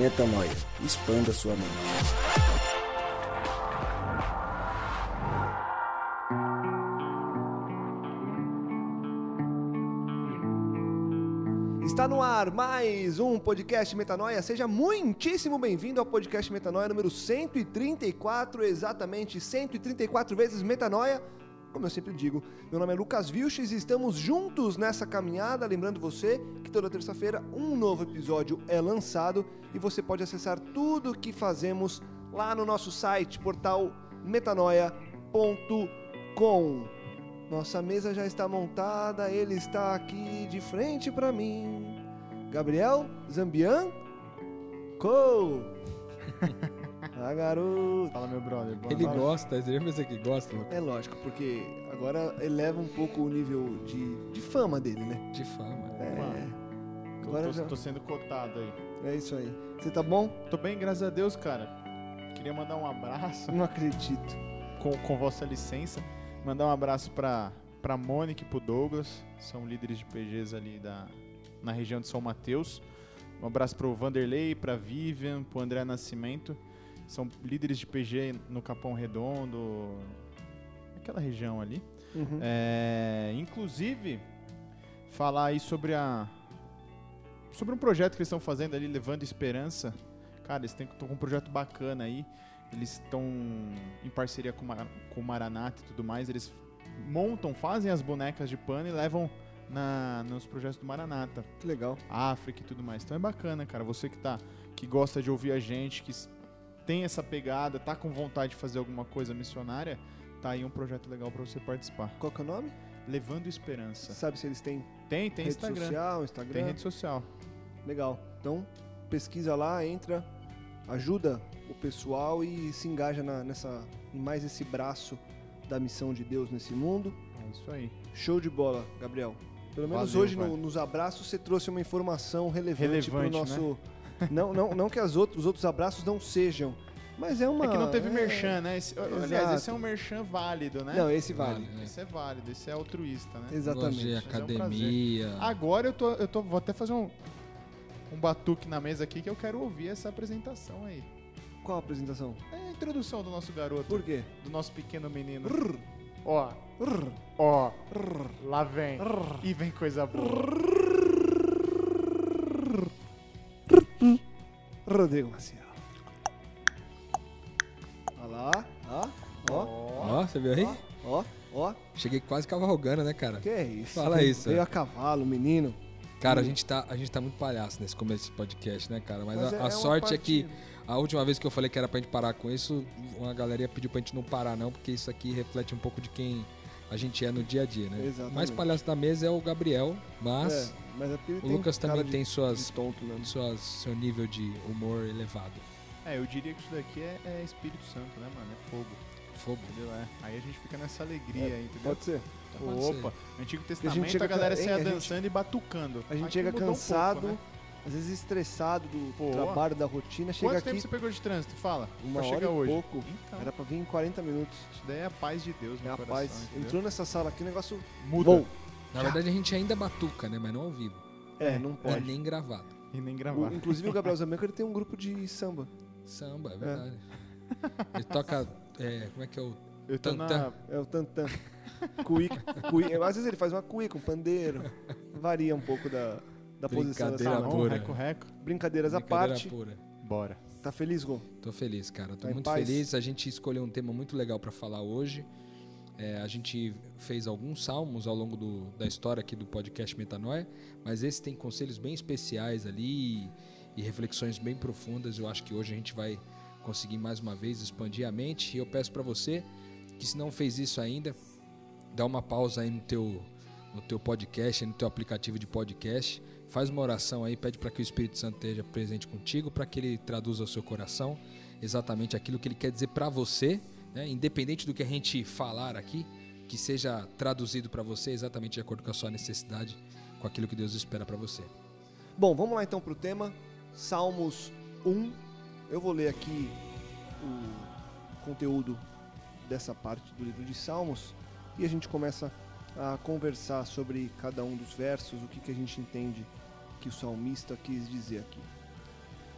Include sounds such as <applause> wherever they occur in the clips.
Metanoia. Expanda sua mente. Está no ar mais um podcast Metanoia. Seja muitíssimo bem-vindo ao podcast Metanoia número 134, exatamente 134 vezes Metanoia. Como eu sempre digo, meu nome é Lucas Vilches e estamos juntos nessa caminhada. Lembrando você que toda terça-feira um novo episódio é lançado e você pode acessar tudo o que fazemos lá no nosso site, portal metanoia.com. Nossa mesa já está montada, ele está aqui de frente para mim. Gabriel Zambian Co. <laughs> ah, garoto. Fala, meu brother. Boa Ele noite. gosta, você já pensou que gosta, Lucas? É lógico, porque agora eleva um pouco o nível de, de fama dele, né? De fama. É, Mano, agora tô, já- tô sendo cotado aí. é isso aí. Você tá bom? Tô bem, graças a Deus, cara. Queria mandar um abraço, Não acredito. com, com vossa licença. Mandar um abraço pra, pra Mônica e pro Douglas. São líderes de PGs ali da, na região de São Mateus. Um abraço pro Vanderlei, pra Vivian, pro André Nascimento. São líderes de PG no Capão Redondo, aquela região ali. Uhum. É, inclusive, falar aí sobre a sobre um projeto que eles estão fazendo ali, levando esperança. Cara, eles estão com um projeto bacana aí. Eles estão em parceria com, o Mar- com o Maranata e tudo mais. Eles montam, fazem as bonecas de pano e levam na, nos projetos do Maranata. Que legal. África e tudo mais. Então é bacana, cara. Você que tá que gosta de ouvir a gente, que tem essa pegada, tá com vontade de fazer alguma coisa missionária, tá aí um projeto legal pra você participar. Qual que é o nome? Levando Esperança. Sabe se eles têm Tem, tem rede Instagram. social, Instagram? Tem rede social. Legal. Então, pesquisa lá, entra, ajuda o pessoal e se engaja na- nessa, em mais esse braço da missão de Deus nesse mundo. É isso aí. Show de bola, Gabriel. Pelo menos Valeu, hoje no- nos abraços você trouxe uma informação relevante, para o Relevante, né? nosso. <laughs> Não, não, não que as outros, os outros abraços não sejam, mas é uma. É que não teve é- merchan, né? Esse, aliás, esse é um merchan válido, né? Não, esse vale. Vale. Esse é válido, esse é altruísta, né? Exatamente. Mas é um academia. Agora eu tô, eu tô. Vou até fazer um, um batuque na mesa aqui que eu quero ouvir essa apresentação aí. Qual a apresentação? É a introdução do nosso garoto, Por quê? do nosso pequeno menino. Ó, Rrr, ó, rrr, lá vem. rrr. E vem coisa boa. Rodrigo Maciel. Lá, ó, ó, Ó, você viu aí? ó, ó. Cheguei quase cavalgando, né, cara? Que isso? Fala Veio- isso, Veio a cavalo, menino. Cara, a gente, tá, a gente tá muito palhaço nesse começo desse podcast, né, cara? Mas, Mas a, é- a é sorte é que a última vez que eu falei que era pra gente parar com isso, uma galera pediu pra gente não parar, não, porque isso aqui reflete um pouco de quem a gente é no dia a dia, né? Exatamente. O mais palhaço da mesa é o Gabriel, mas É, mas é o Lucas também de- tem suas, tonto, né? suas, seu nível de humor elevado. É, eu diria que isso daqui é, é Espírito Santo, né, mano? É fogo. Fogo. Entendeu? É. Aí a gente fica nessa alegria É, aí, entendeu? Pode ser. Pô, Pode ser. Opa, Antigo a Testamento gente a, chega galera ca- hein, saia a gente- dançando e batucando. A gente Aqui chega mudou um pouco, cansado, né? às vezes estressado do Pô. trabalho, da rotina. Chega Quanto aqui, tempo você pegou de trânsito? Fala. uma hora e hoje. pouco. Então, Era pra vir em 40 minutos. isso daí é a paz de Deus, É meu a coração, paz. entendeu? Entrou nessa sala aqui, o negócio Muda. Bom. Na verdade, a gente ainda batuca, né? Mas não ao vivo. É, não E pode. nem gravado. E nem O- gravar. inclusive o Gabriel Zamenco ele tem um grupo de samba. Samba, é verdade. Ele toca. é, como é que é o. Eu tô na... É o Tantan. Cuíca, cuí- Às vezes ele faz uma cuíca, um pandeiro. Varia um pouco da, da posição da. Salão, pura. reco, reco. Brincadeiras à brincadeira parte. pura. Bora. Tá feliz, Gon? Tô feliz, cara. Tô Tá muito feliz. A gente escolheu um tema muito legal pra falar hoje. É, a gente fez alguns salmos ao longo do- da história aqui do podcast Metanoia, mas esse tem conselhos bem especiais ali e, reflexões bem profundas. Eu acho que hoje a gente vai conseguir mais uma vez expandir a mente. E eu peço pra você que se não fez isso ainda, dá uma pausa aí no teu no teu podcast, no teu aplicativo de podcast, faz uma oração aí, pede para que o Espírito Santo esteja presente contigo, para que ele traduza ao seu coração exatamente aquilo que ele quer dizer para você, né? independente do que a gente falar aqui, que seja traduzido para você exatamente de acordo com a sua necessidade, com aquilo que Deus espera para você. Bom, vamos lá então pro tema. Salmos 1. Eu vou ler aqui o conteúdo dessa parte do livro de Salmos e a gente começa a conversar sobre cada um dos versos, o que, que a gente entende que o salmista quis dizer aqui.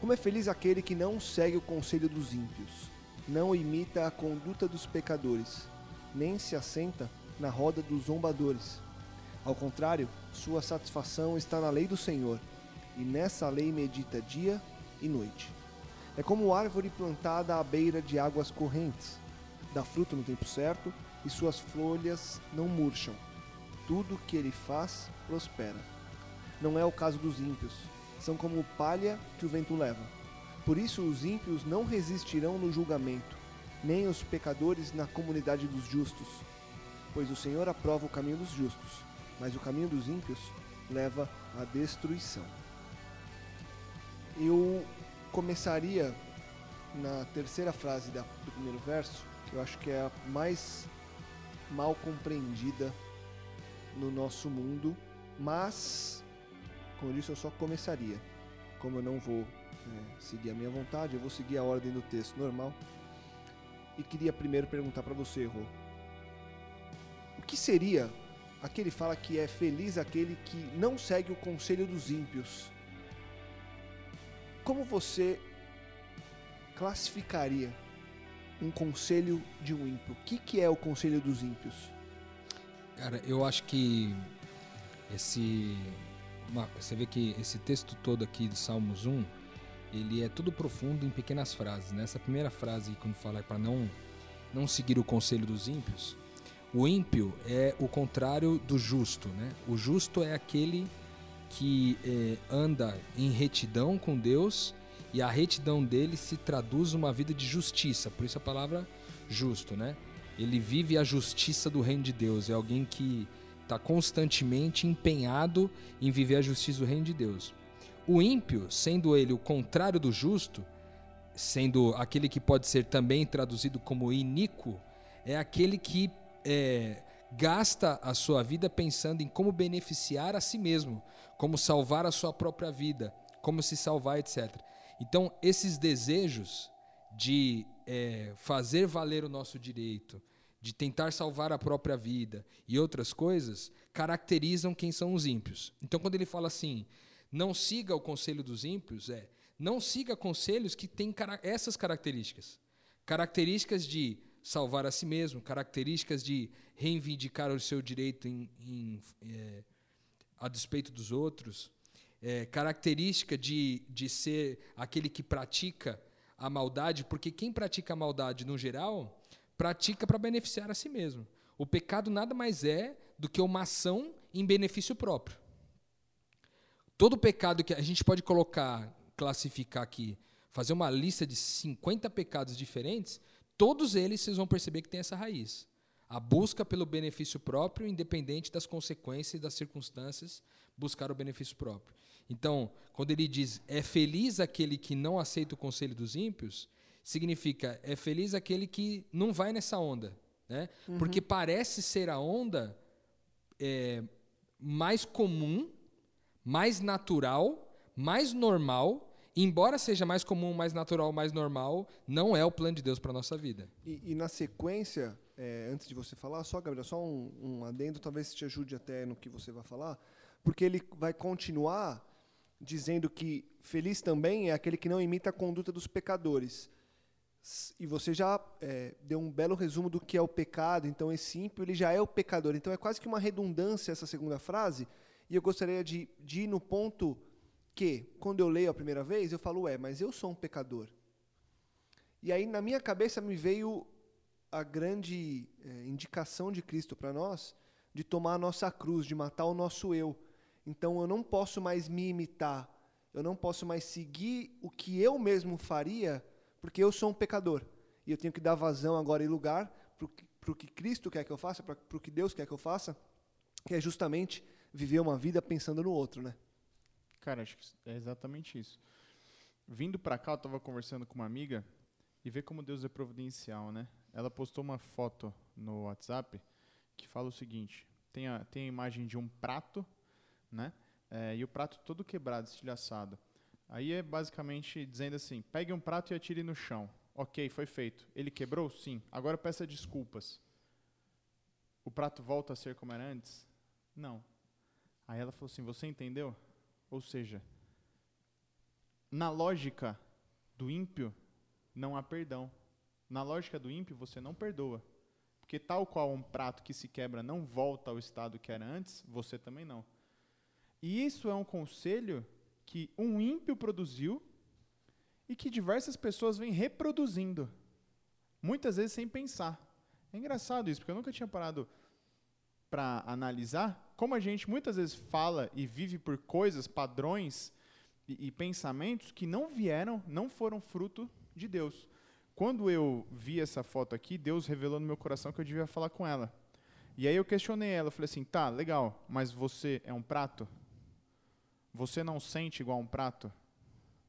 Como é feliz aquele que não segue o conselho dos ímpios, não imita a conduta dos pecadores, nem se assenta na roda dos zombadores. Ao contrário, sua satisfação está na lei do Senhor, e nessa lei medita dia e noite. É como árvore plantada à beira de águas correntes, dá fruto no tempo certo e suas folhas não murcham. Tudo que ele faz prospera. Não é o caso dos ímpios, são como palha que o vento leva. Por isso os ímpios não resistirão no julgamento, nem os pecadores na comunidade dos justos. Pois o Senhor aprova o caminho dos justos, mas o caminho dos ímpios leva à destruição. Eu começaria na terceira frase da, do primeiro verso, que eu acho que é a mais mal compreendida no nosso mundo, mas, como eu disse, eu só começaria. Como eu não vou é, seguir a minha vontade, eu vou seguir a ordem do texto normal. E queria primeiro perguntar para você, Rô. O que seria aquele fala que é feliz aquele que não segue o conselho dos ímpios? Como você classificaria um conselho de um ímpio? O que, que é o conselho dos ímpios? Cara, eu acho que esse. Você vê que esse texto todo aqui de Salmos 1, ele é tudo profundo em pequenas frases. Né? Essa primeira frase, quando fala para não, não seguir o conselho dos ímpios, o ímpio é o contrário do justo. Né? O justo é aquele que eh, anda em retidão com Deus e a retidão dele se traduz uma vida de justiça, por isso a palavra justo, né? Ele vive a justiça do reino de Deus, é alguém que está constantemente empenhado em viver a justiça do reino de Deus. O ímpio, sendo ele o contrário do justo, sendo aquele que pode ser também traduzido como iníquo, é aquele que é, gasta a sua vida pensando em como beneficiar a si mesmo, como salvar a sua própria vida, como se salvar, etc. Então, esses desejos de é, fazer valer o nosso direito, de tentar salvar a própria vida e outras coisas, caracterizam quem são os ímpios. Então, quando ele fala assim, não siga o conselho dos ímpios, é não siga conselhos que têm essas características. Características de salvar a si mesmo, características de reivindicar o seu direito em, em, é, a despeito dos outros, é, característica de, de ser aquele que pratica a maldade, porque quem pratica a maldade no geral, pratica para beneficiar a si mesmo. O pecado nada mais é do que uma ação em benefício próprio. Todo pecado que a gente pode colocar, classificar aqui, fazer uma lista de 50 pecados diferentes, todos eles vocês vão perceber que tem essa raiz. A busca pelo benefício próprio, independente das consequências e das circunstâncias, buscar o benefício próprio. Então, quando ele diz é feliz aquele que não aceita o conselho dos ímpios, significa é feliz aquele que não vai nessa onda. Né? Uhum. Porque parece ser a onda é, mais comum, mais natural, mais normal. Embora seja mais comum, mais natural, mais normal, não é o plano de Deus para nossa vida. E, e na sequência, é, antes de você falar, só, Gabriel, só um, um adendo, talvez te ajude até no que você vai falar, porque ele vai continuar dizendo que feliz também é aquele que não imita a conduta dos pecadores. E você já é, deu um belo resumo do que é o pecado, então esse ímpio ele já é o pecador. Então é quase que uma redundância essa segunda frase, e eu gostaria de, de ir no ponto que, quando eu leio a primeira vez, eu falo, é, mas eu sou um pecador. E aí na minha cabeça me veio a grande é, indicação de Cristo para nós de tomar a nossa cruz, de matar o nosso eu. Então eu não posso mais me imitar, eu não posso mais seguir o que eu mesmo faria, porque eu sou um pecador. E eu tenho que dar vazão agora e lugar para o que Cristo quer que eu faça, para o que Deus quer que eu faça, que é justamente viver uma vida pensando no outro, né? Cara, acho que é exatamente isso. Vindo para cá, eu estava conversando com uma amiga e ver como Deus é providencial, né? Ela postou uma foto no WhatsApp que fala o seguinte: tem a, tem a imagem de um prato né? É, e o prato todo quebrado, estilhaçado. Aí é basicamente dizendo assim: pegue um prato e atire no chão. Ok, foi feito. Ele quebrou? Sim. Agora peça desculpas. O prato volta a ser como era antes? Não. Aí ela falou assim: Você entendeu? Ou seja, na lógica do ímpio, não há perdão. Na lógica do ímpio, você não perdoa. Porque tal qual um prato que se quebra não volta ao estado que era antes, você também não. E isso é um conselho que um ímpio produziu e que diversas pessoas vêm reproduzindo. Muitas vezes sem pensar. É engraçado isso, porque eu nunca tinha parado para analisar como a gente muitas vezes fala e vive por coisas, padrões e, e pensamentos que não vieram, não foram fruto de Deus. Quando eu vi essa foto aqui, Deus revelou no meu coração que eu devia falar com ela. E aí eu questionei ela, falei assim, tá, legal, mas você é um prato? Você não sente igual um prato?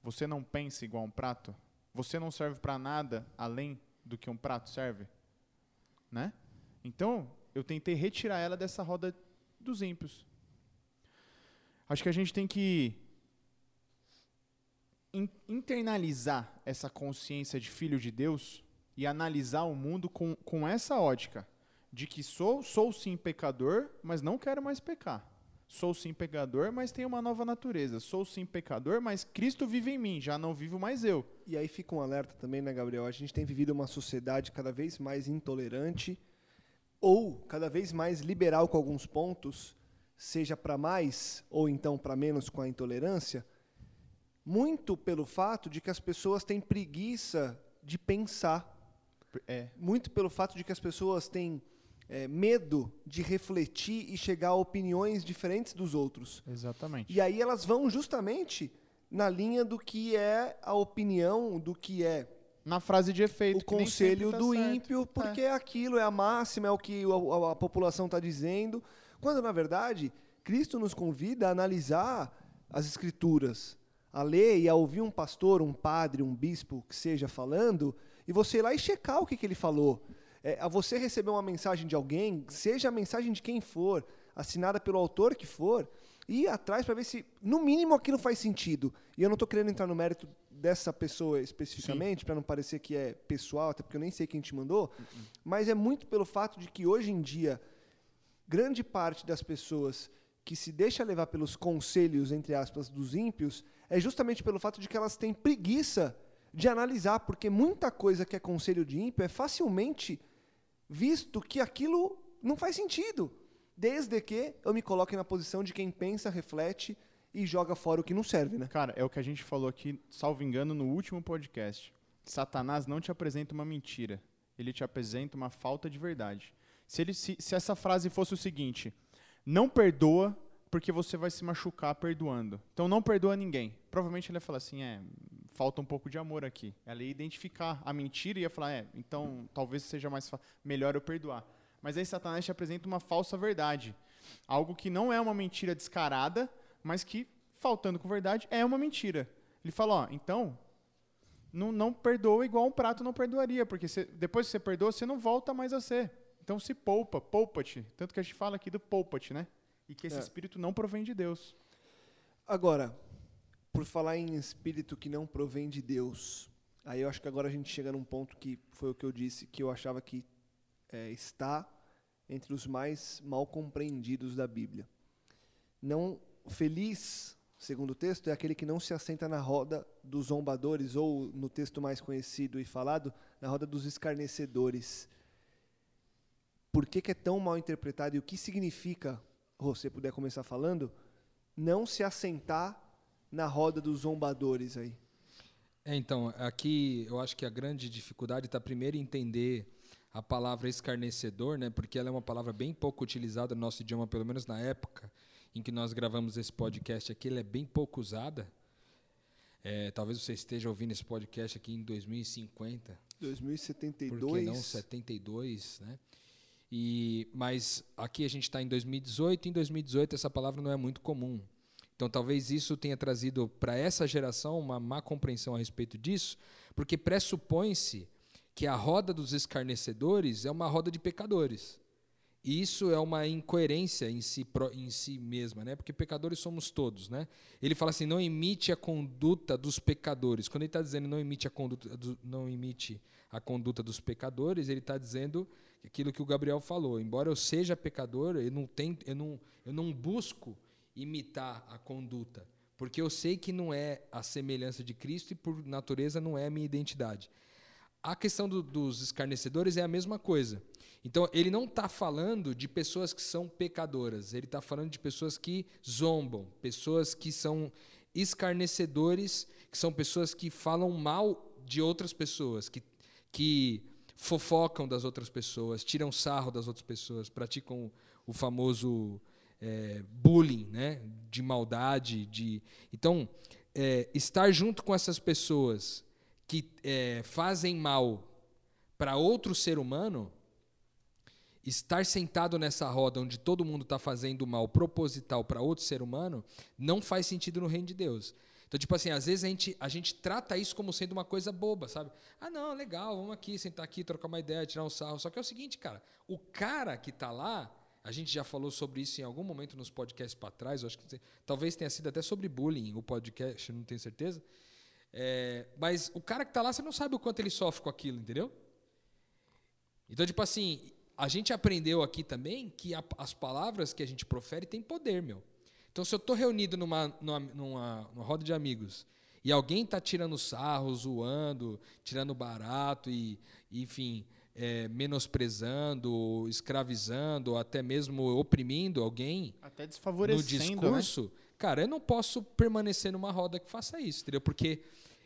Você não pensa igual um prato? Você não serve para nada além do que um prato serve? Né? Então, eu tentei retirar ela dessa roda dos ímpios. Acho que a gente tem que internalizar essa consciência de filho de Deus e analisar o mundo com, com essa ótica de que sou, sou sim pecador, mas não quero mais pecar. Sou sim pecador, mas tenho uma nova natureza. Sou sim pecador, mas Cristo vive em mim, já não vivo mais eu. E aí fica um alerta também, né, Gabriel? A gente tem vivido uma sociedade cada vez mais intolerante ou cada vez mais liberal com alguns pontos, seja para mais ou então para menos com a intolerância, muito pelo fato de que as pessoas têm preguiça de pensar. É. Muito pelo fato de que as pessoas têm é, medo de refletir e chegar a opiniões diferentes dos outros. Exatamente. E aí elas vão justamente na linha do que é a opinião, do que é na frase de efeito. O conselho tá do certo. ímpio, porque é. aquilo é a máxima, é o que a, a população está dizendo. Quando, na verdade, Cristo nos convida a analisar as escrituras, a ler e a ouvir um pastor, um padre, um bispo que seja falando, e você ir lá e checar o que, que ele falou. É, a você receber uma mensagem de alguém, seja a mensagem de quem for, assinada pelo autor que for, e ir atrás para ver se, no mínimo, aquilo faz sentido. E eu não estou querendo entrar no mérito dessa pessoa especificamente, para não parecer que é pessoal, até porque eu nem sei quem te mandou, uhum. mas é muito pelo fato de que hoje em dia, grande parte das pessoas que se deixa levar pelos conselhos, entre aspas, dos ímpios, é justamente pelo fato de que elas têm preguiça de analisar, porque muita coisa que é conselho de ímpio é facilmente visto que aquilo não faz sentido, desde que eu me coloque na posição de quem pensa, reflete e joga fora o que não serve, né? Cara, é o que a gente falou aqui, salvo engano, no último podcast. Satanás não te apresenta uma mentira, ele te apresenta uma falta de verdade. Se, ele, se, se essa frase fosse o seguinte: não perdoa porque você vai se machucar perdoando. Então não perdoa ninguém. Provavelmente ele ia falar assim: é, falta um pouco de amor aqui. Ela ia identificar a mentira e ia falar: é, então talvez seja mais melhor eu perdoar. Mas aí Satanás te apresenta uma falsa verdade. Algo que não é uma mentira descarada, mas que, faltando com verdade, é uma mentira. Ele fala: ó, então, não, não perdoa igual um prato não perdoaria, porque você, depois que você perdoa, você não volta mais a ser. Então se poupa, poupa-te. Tanto que a gente fala aqui do poupa-te, né? E que esse é. espírito não provém de Deus. Agora, por falar em espírito que não provém de Deus, aí eu acho que agora a gente chega num ponto que foi o que eu disse, que eu achava que é, está entre os mais mal compreendidos da Bíblia. Não feliz, segundo o texto, é aquele que não se assenta na roda dos zombadores ou no texto mais conhecido e falado, na roda dos escarnecedores por que, que é tão mal interpretado e o que significa, você puder começar falando, não se assentar na roda dos zombadores aí? É, então, aqui eu acho que a grande dificuldade está primeiro entender a palavra escarnecedor, né, porque ela é uma palavra bem pouco utilizada no nosso idioma, pelo menos na época em que nós gravamos esse podcast aqui, ela é bem pouco usada. É, talvez você esteja ouvindo esse podcast aqui em 2050. 2072. Por que não 72, né? E, mas aqui a gente está em 2018, e em 2018 essa palavra não é muito comum. Então talvez isso tenha trazido para essa geração uma má compreensão a respeito disso, porque pressupõe-se que a roda dos escarnecedores é uma roda de pecadores. E isso é uma incoerência em si, em si mesma, né? porque pecadores somos todos. Né? Ele fala assim: não imite a conduta dos pecadores. Quando ele está dizendo não imite a conduta, não imite a conduta dos pecadores, ele está dizendo aquilo que o Gabriel falou. Embora eu seja pecador, eu não, tenho, eu não, eu não busco imitar a conduta, porque eu sei que não é a semelhança de Cristo e por natureza não é a minha identidade. A questão do, dos escarnecedores é a mesma coisa. Então, ele não está falando de pessoas que são pecadoras, ele está falando de pessoas que zombam, pessoas que são escarnecedores, que são pessoas que falam mal de outras pessoas, que, que fofocam das outras pessoas, tiram sarro das outras pessoas, praticam o famoso é, bullying, né? de maldade. De... Então, é, estar junto com essas pessoas que é, fazem mal para outro ser humano, estar sentado nessa roda onde todo mundo está fazendo mal proposital para outro ser humano, não faz sentido no reino de Deus. Então, tipo assim, às vezes a gente, a gente trata isso como sendo uma coisa boba, sabe? Ah, não, legal, vamos aqui, sentar aqui, trocar uma ideia, tirar um sarro. Só que é o seguinte, cara, o cara que está lá, a gente já falou sobre isso em algum momento nos podcasts para trás, acho que talvez tenha sido até sobre bullying o podcast, não tenho certeza. É, mas o cara que está lá, você não sabe o quanto ele sofre com aquilo, entendeu? Então, tipo assim, a gente aprendeu aqui também que a, as palavras que a gente profere têm poder, meu. Então, se eu estou reunido numa, numa, numa, numa, roda de amigos e alguém está tirando sarro, zoando, tirando barato e, enfim, é, menosprezando, escravizando, ou até mesmo oprimindo alguém até desfavorecendo, no discurso, né? cara, eu não posso permanecer numa roda que faça isso, entendeu? Porque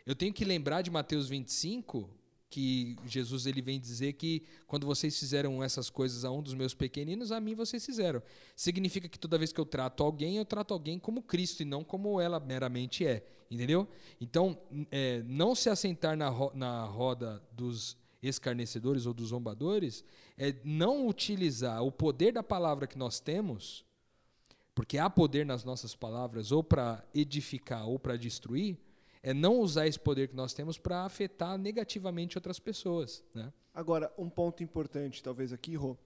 eu tenho que lembrar de Mateus 25, que Jesus ele vem dizer que quando vocês fizeram essas coisas a um dos meus pequeninos, a mim vocês fizeram. Significa que toda vez que eu trato alguém, eu trato alguém como Cristo e não como ela meramente é, entendeu? Então, é, não se assentar na, ro na roda dos escarnecedores ou dos zombadores, é não utilizar o poder da palavra que nós temos, porque há poder nas nossas palavras ou para edificar ou para destruir, é não usar esse poder que nós temos para afetar negativamente outras pessoas. Né? Agora, um ponto importante, talvez aqui, Rô.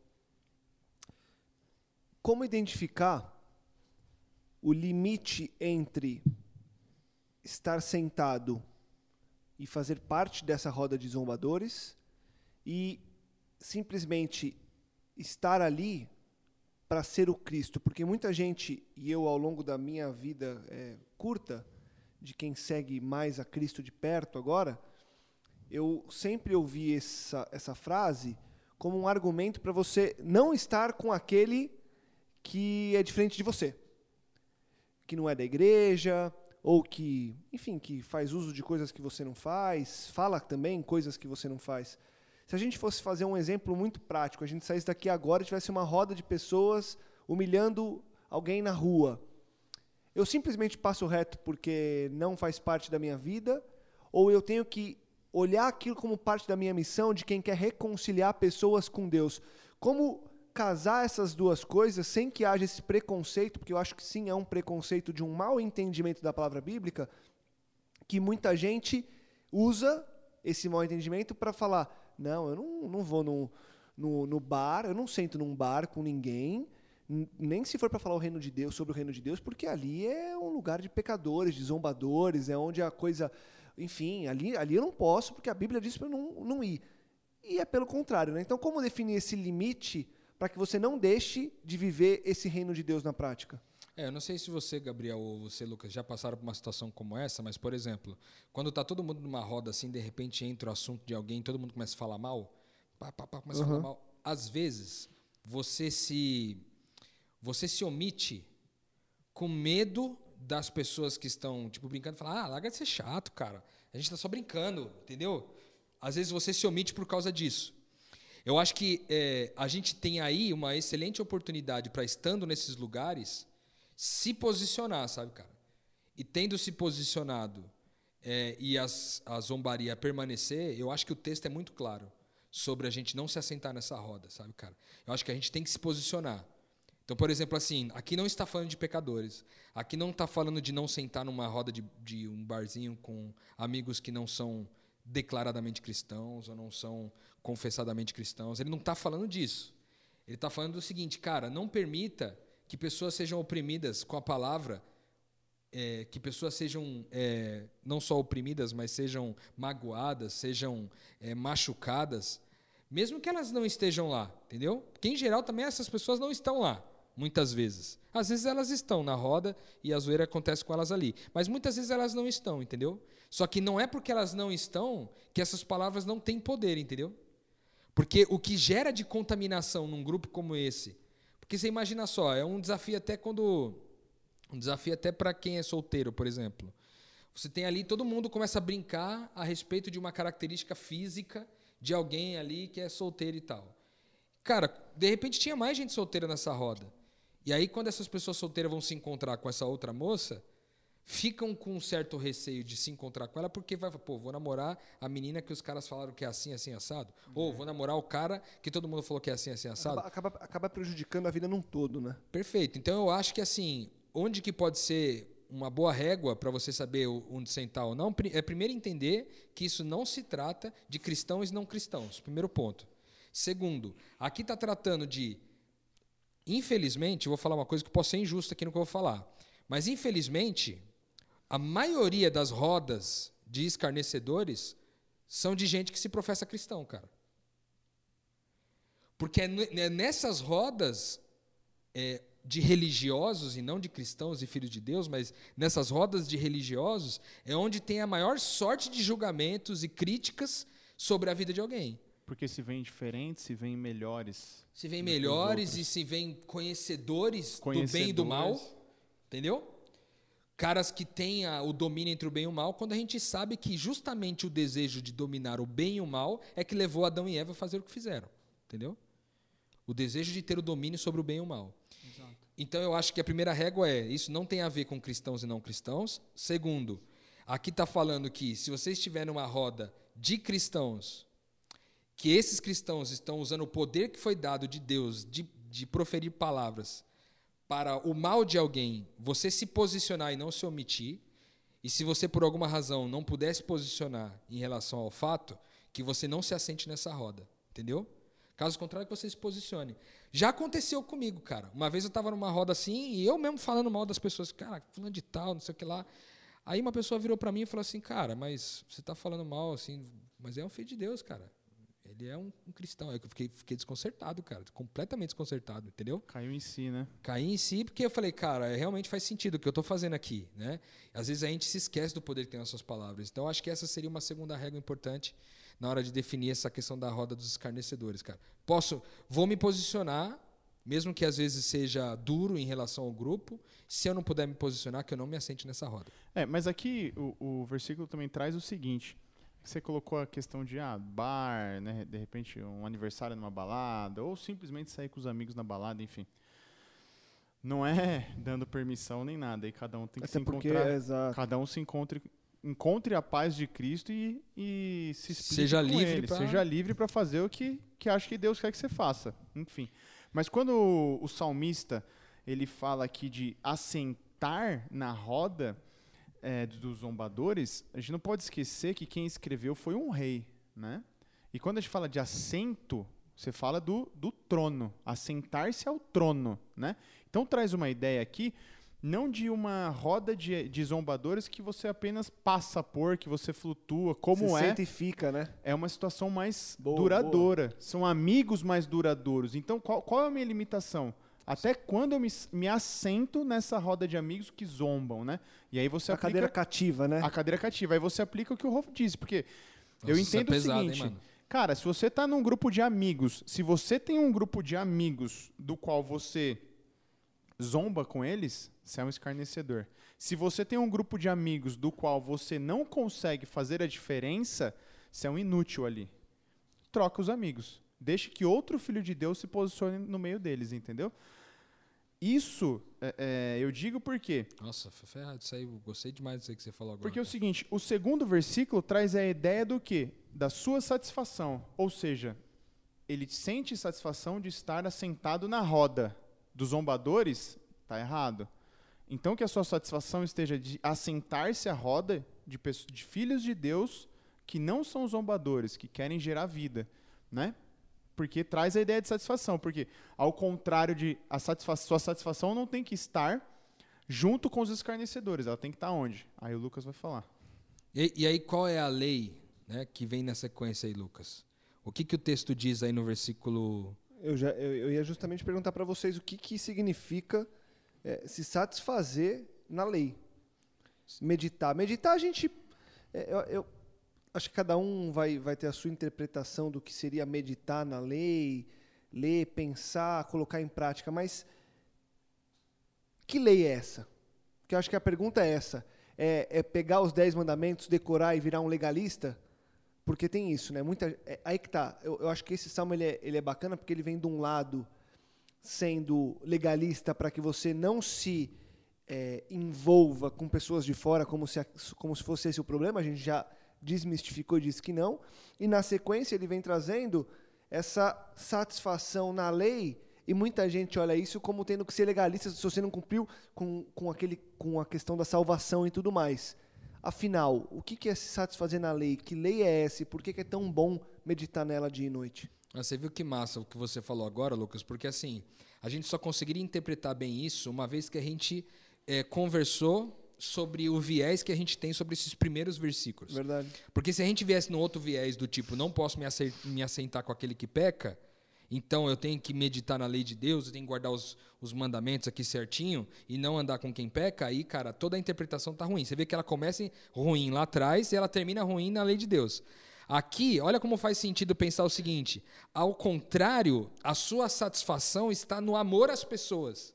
Como identificar o limite entre estar sentado e fazer parte dessa roda de zombadores e simplesmente estar ali para ser o Cristo, porque muita gente, e eu ao longo da minha vida é, curta, de quem segue mais a Cristo de perto agora, eu sempre ouvi essa, essa frase como um argumento para você não estar com aquele que é diferente de você, que não é da igreja, ou que, enfim, que faz uso de coisas que você não faz, fala também coisas que você não faz. Se a gente fosse fazer um exemplo muito prático, a gente saísse daqui agora e tivesse uma roda de pessoas humilhando alguém na rua. Eu simplesmente passo reto porque não faz parte da minha vida, ou eu tenho que olhar aquilo como parte da minha missão de quem quer reconciliar pessoas com Deus. Como casar essas duas coisas sem que haja esse preconceito, porque eu acho que sim, é um preconceito de um mau entendimento da palavra bíblica, que muita gente usa esse mau entendimento para falar: não, eu não, não vou no, no, no, bar, eu não sento num bar com ninguém, nem se for para falar o reino de Deus, sobre o reino de Deus, porque ali é um lugar de pecadores, de zombadores, é onde a coisa. Enfim, ali, ali eu não posso, porque a Bíblia diz para eu não, não ir. E é pelo contrário. Né? Então, como definir esse limite para que você não deixe de viver esse reino de Deus na prática? É, eu não sei se você, Gabriel, ou você, Lucas, já passaram por uma situação como essa, mas, por exemplo, quando está todo mundo numa roda assim, de repente entra o assunto de alguém, todo mundo começa a falar mal, pá, pá, pá, começa uhum. a falar mal. Às vezes, você se, você se omite com medo das pessoas que estão, tipo, brincando, falar, ah, larga de ser chato, cara. A gente está só brincando, entendeu? Às vezes você se omite por causa disso. Eu acho que é, a gente tem aí uma excelente oportunidade para, estando nesses lugares, se posicionar, sabe, cara? E tendo se posicionado é, e as, a zombaria permanecer, eu acho que o texto é muito claro sobre a gente não se assentar nessa roda, sabe, cara? Eu acho que a gente tem que se posicionar. Então, por exemplo, assim, aqui não está falando de pecadores. Aqui não está falando de não sentar numa roda de, de um barzinho com amigos que não são declaradamente cristãos ou não são confessadamente cristãos. Ele não está falando disso. Ele está falando do seguinte, cara, não permita que pessoas sejam oprimidas com a palavra, é, que pessoas sejam é, não só oprimidas, mas sejam magoadas, sejam é, machucadas, mesmo que elas não estejam lá, entendeu? Porque em geral também essas pessoas não estão lá. Muitas vezes. Às vezes elas estão na roda e a zoeira acontece com elas ali. Mas muitas vezes elas não estão, entendeu? Só que não é porque elas não estão que essas palavras não têm poder, entendeu? Porque o que gera de contaminação num grupo como esse. Porque você imagina só, é um desafio até quando. Um desafio até para quem é solteiro, por exemplo. Você tem ali, todo mundo começa a brincar a respeito de uma característica física de alguém ali que é solteiro e tal. Cara, de repente tinha mais gente solteira nessa roda. E aí, quando essas pessoas solteiras vão se encontrar com essa outra moça, ficam com um certo receio de se encontrar com ela, porque vai, pô, vou namorar a menina que os caras falaram que é assim, assim, assado. Uhum. Ou vou namorar o cara que todo mundo falou que é assim, assim, assado. Acaba, acaba, acaba prejudicando a vida num todo, né? Perfeito. Então eu acho que assim, onde que pode ser uma boa régua para você saber onde sentar ou não, é primeiro entender que isso não se trata de cristãos e não cristãos. Primeiro ponto. Segundo, aqui está tratando de. Infelizmente, vou falar uma coisa que pode ser injusta aqui no que eu vou falar. Mas, infelizmente, a maioria das rodas de escarnecedores são de gente que se professa cristão, cara. Porque é nessas rodas é, de religiosos, e não de cristãos e filhos de Deus, mas nessas rodas de religiosos, é onde tem a maior sorte de julgamentos e críticas sobre a vida de alguém. Porque se vem diferentes, se vem melhores. Se vem melhores e se vem conhecedores, conhecedores, do bem e do mal. Entendeu? Caras que têm o domínio entre o bem e o mal, quando a gente sabe que justamente o desejo de dominar o bem e o mal é que levou Adão e Eva a fazer o que fizeram. Entendeu? O desejo de ter o domínio sobre o bem e o mal. Exato. Então eu acho que a primeira régua é: isso não tem a ver com cristãos e não cristãos. Segundo, aqui está falando que se você estiver numa roda de cristãos que esses cristãos estão usando o poder que foi dado de Deus de, de proferir palavras para o mal de alguém, você se posicionar e não se omitir, e se você por alguma razão não puder se posicionar em relação ao fato, que você não se assente nessa roda, entendeu? Caso contrário, que você se posicione. Já aconteceu comigo, cara. Uma vez eu estava numa roda assim, e eu mesmo falando mal das pessoas, cara, fulano de tal, não sei o que lá. Aí uma pessoa virou para mim e falou assim, cara, mas você está falando mal, assim, mas é um filho de Deus, cara. Ele é um, um cristão. Aí eu fiquei, fiquei desconcertado, cara. Completamente desconcertado, entendeu? Caiu em si, né? Caí em si porque eu falei, cara, realmente faz sentido o que eu estou fazendo aqui, né? Às vezes a gente se esquece do poder que tem nas suas palavras. Então acho que essa seria uma segunda regra importante na hora de definir essa questão da roda dos escarnecedores, cara. Posso, vou me posicionar, mesmo que às vezes seja duro em relação ao grupo, se eu não puder me posicionar, que eu não me assente nessa roda. É, mas aqui o, o versículo também traz o seguinte: você colocou a questão de ah, bar, né, de repente um aniversário numa balada, ou simplesmente sair com os amigos na balada, enfim. Não é <laughs> dando permissão nem nada, e cada um tem que Até se porque, encontrar. É, cada um se encontre, encontre a paz de Cristo e, e se seja livre, pra... seja livre para fazer o que, que acha que Deus quer que você faça. Enfim. Mas quando o, o salmista ele fala aqui de assentar na roda, é, dos zombadores, a gente não pode esquecer que quem escreveu foi um rei, né? E quando a gente fala de assento, você fala do, do trono, assentar-se ao trono, né? Então traz uma ideia aqui, não de uma roda de, de zombadores que você apenas passa por, que você flutua, como você é. Sente e fica, né? É uma situação mais boa, duradoura. Boa. São amigos mais duradouros. Então qual, qual é a minha limitação? Até quando eu me, me assento nessa roda de amigos que zombam, né? E aí você a aplica... cadeira cativa, né? A cadeira cativa. Aí você aplica o que o Rolf disse, porque Nossa, eu é entendo é pesado, o seguinte... Hein, cara, se você está num grupo de amigos, se você tem um grupo de amigos do qual você zomba com eles, você é um escarnecedor. Se você tem um grupo de amigos do qual você não consegue fazer a diferença, você é um inútil ali. Troca os amigos. Deixe que outro filho de Deus se posicione no meio deles, entendeu? Isso é, é, eu digo porque. Nossa, foi ferrado isso aí. Eu gostei demais disso aí que você falou agora. Porque é o seguinte: o segundo versículo traz a ideia do quê? Da sua satisfação. Ou seja, ele sente satisfação de estar assentado na roda dos zombadores, está errado. Então, que a sua satisfação esteja de assentar-se à roda de, pessoas, de filhos de Deus que não são zombadores, que querem gerar vida, né? Porque traz a ideia de satisfação. Porque, ao contrário de a satisfação, sua satisfação não tem que estar junto com os escarnecedores, ela tem que estar onde? Aí o Lucas vai falar. E, e aí, qual é a lei né, que vem na sequência aí, Lucas? O que, que o texto diz aí no versículo Eu, já, eu, eu ia justamente perguntar para vocês o que, que significa é, se satisfazer na lei. Meditar. Meditar, a gente. é, eu, eu acho que cada um vai, vai ter a sua interpretação do que seria meditar na lei, ler, pensar, colocar em prática, mas que lei é essa? Porque eu acho que a pergunta é essa. É, é pegar os dez mandamentos, decorar e virar um legalista? Porque tem isso, né? Muita, é, aí que tá. Eu, eu acho que esse salmo ele é, ele é bacana porque ele vem de um lado sendo legalista para que você não se é, envolva com pessoas de fora como se, como se fosse esse o problema. A gente já desmistificou e disse que não. E na sequência ele vem trazendo essa satisfação na lei e muita gente olha isso como tendo que ser legalista se você não cumpriu com, com, aquele, com a questão da salvação e tudo mais. Afinal, o que é se satisfazer na lei? Que lei é essa? E por que é tão bom meditar nela dia e noite? Mas você viu que massa o que você falou agora, Lucas? Porque assim, a gente só conseguiria interpretar bem isso uma vez que a gente eh, conversou sobre o viés que a gente tem sobre esses primeiros versículos. Verdade. Porque se a gente viesse no outro viés do tipo, não posso me, me assentar com aquele que peca, então eu tenho que meditar na lei de Deus, eu tenho que guardar os, os mandamentos aqui certinho e não andar com quem peca, aí, cara, toda a interpretação tá ruim. Você vê que ela começa ruim lá atrás e ela termina ruim na lei de Deus. Aqui, olha como faz sentido pensar o seguinte: ao contrário, a sua satisfação está no amor às pessoas.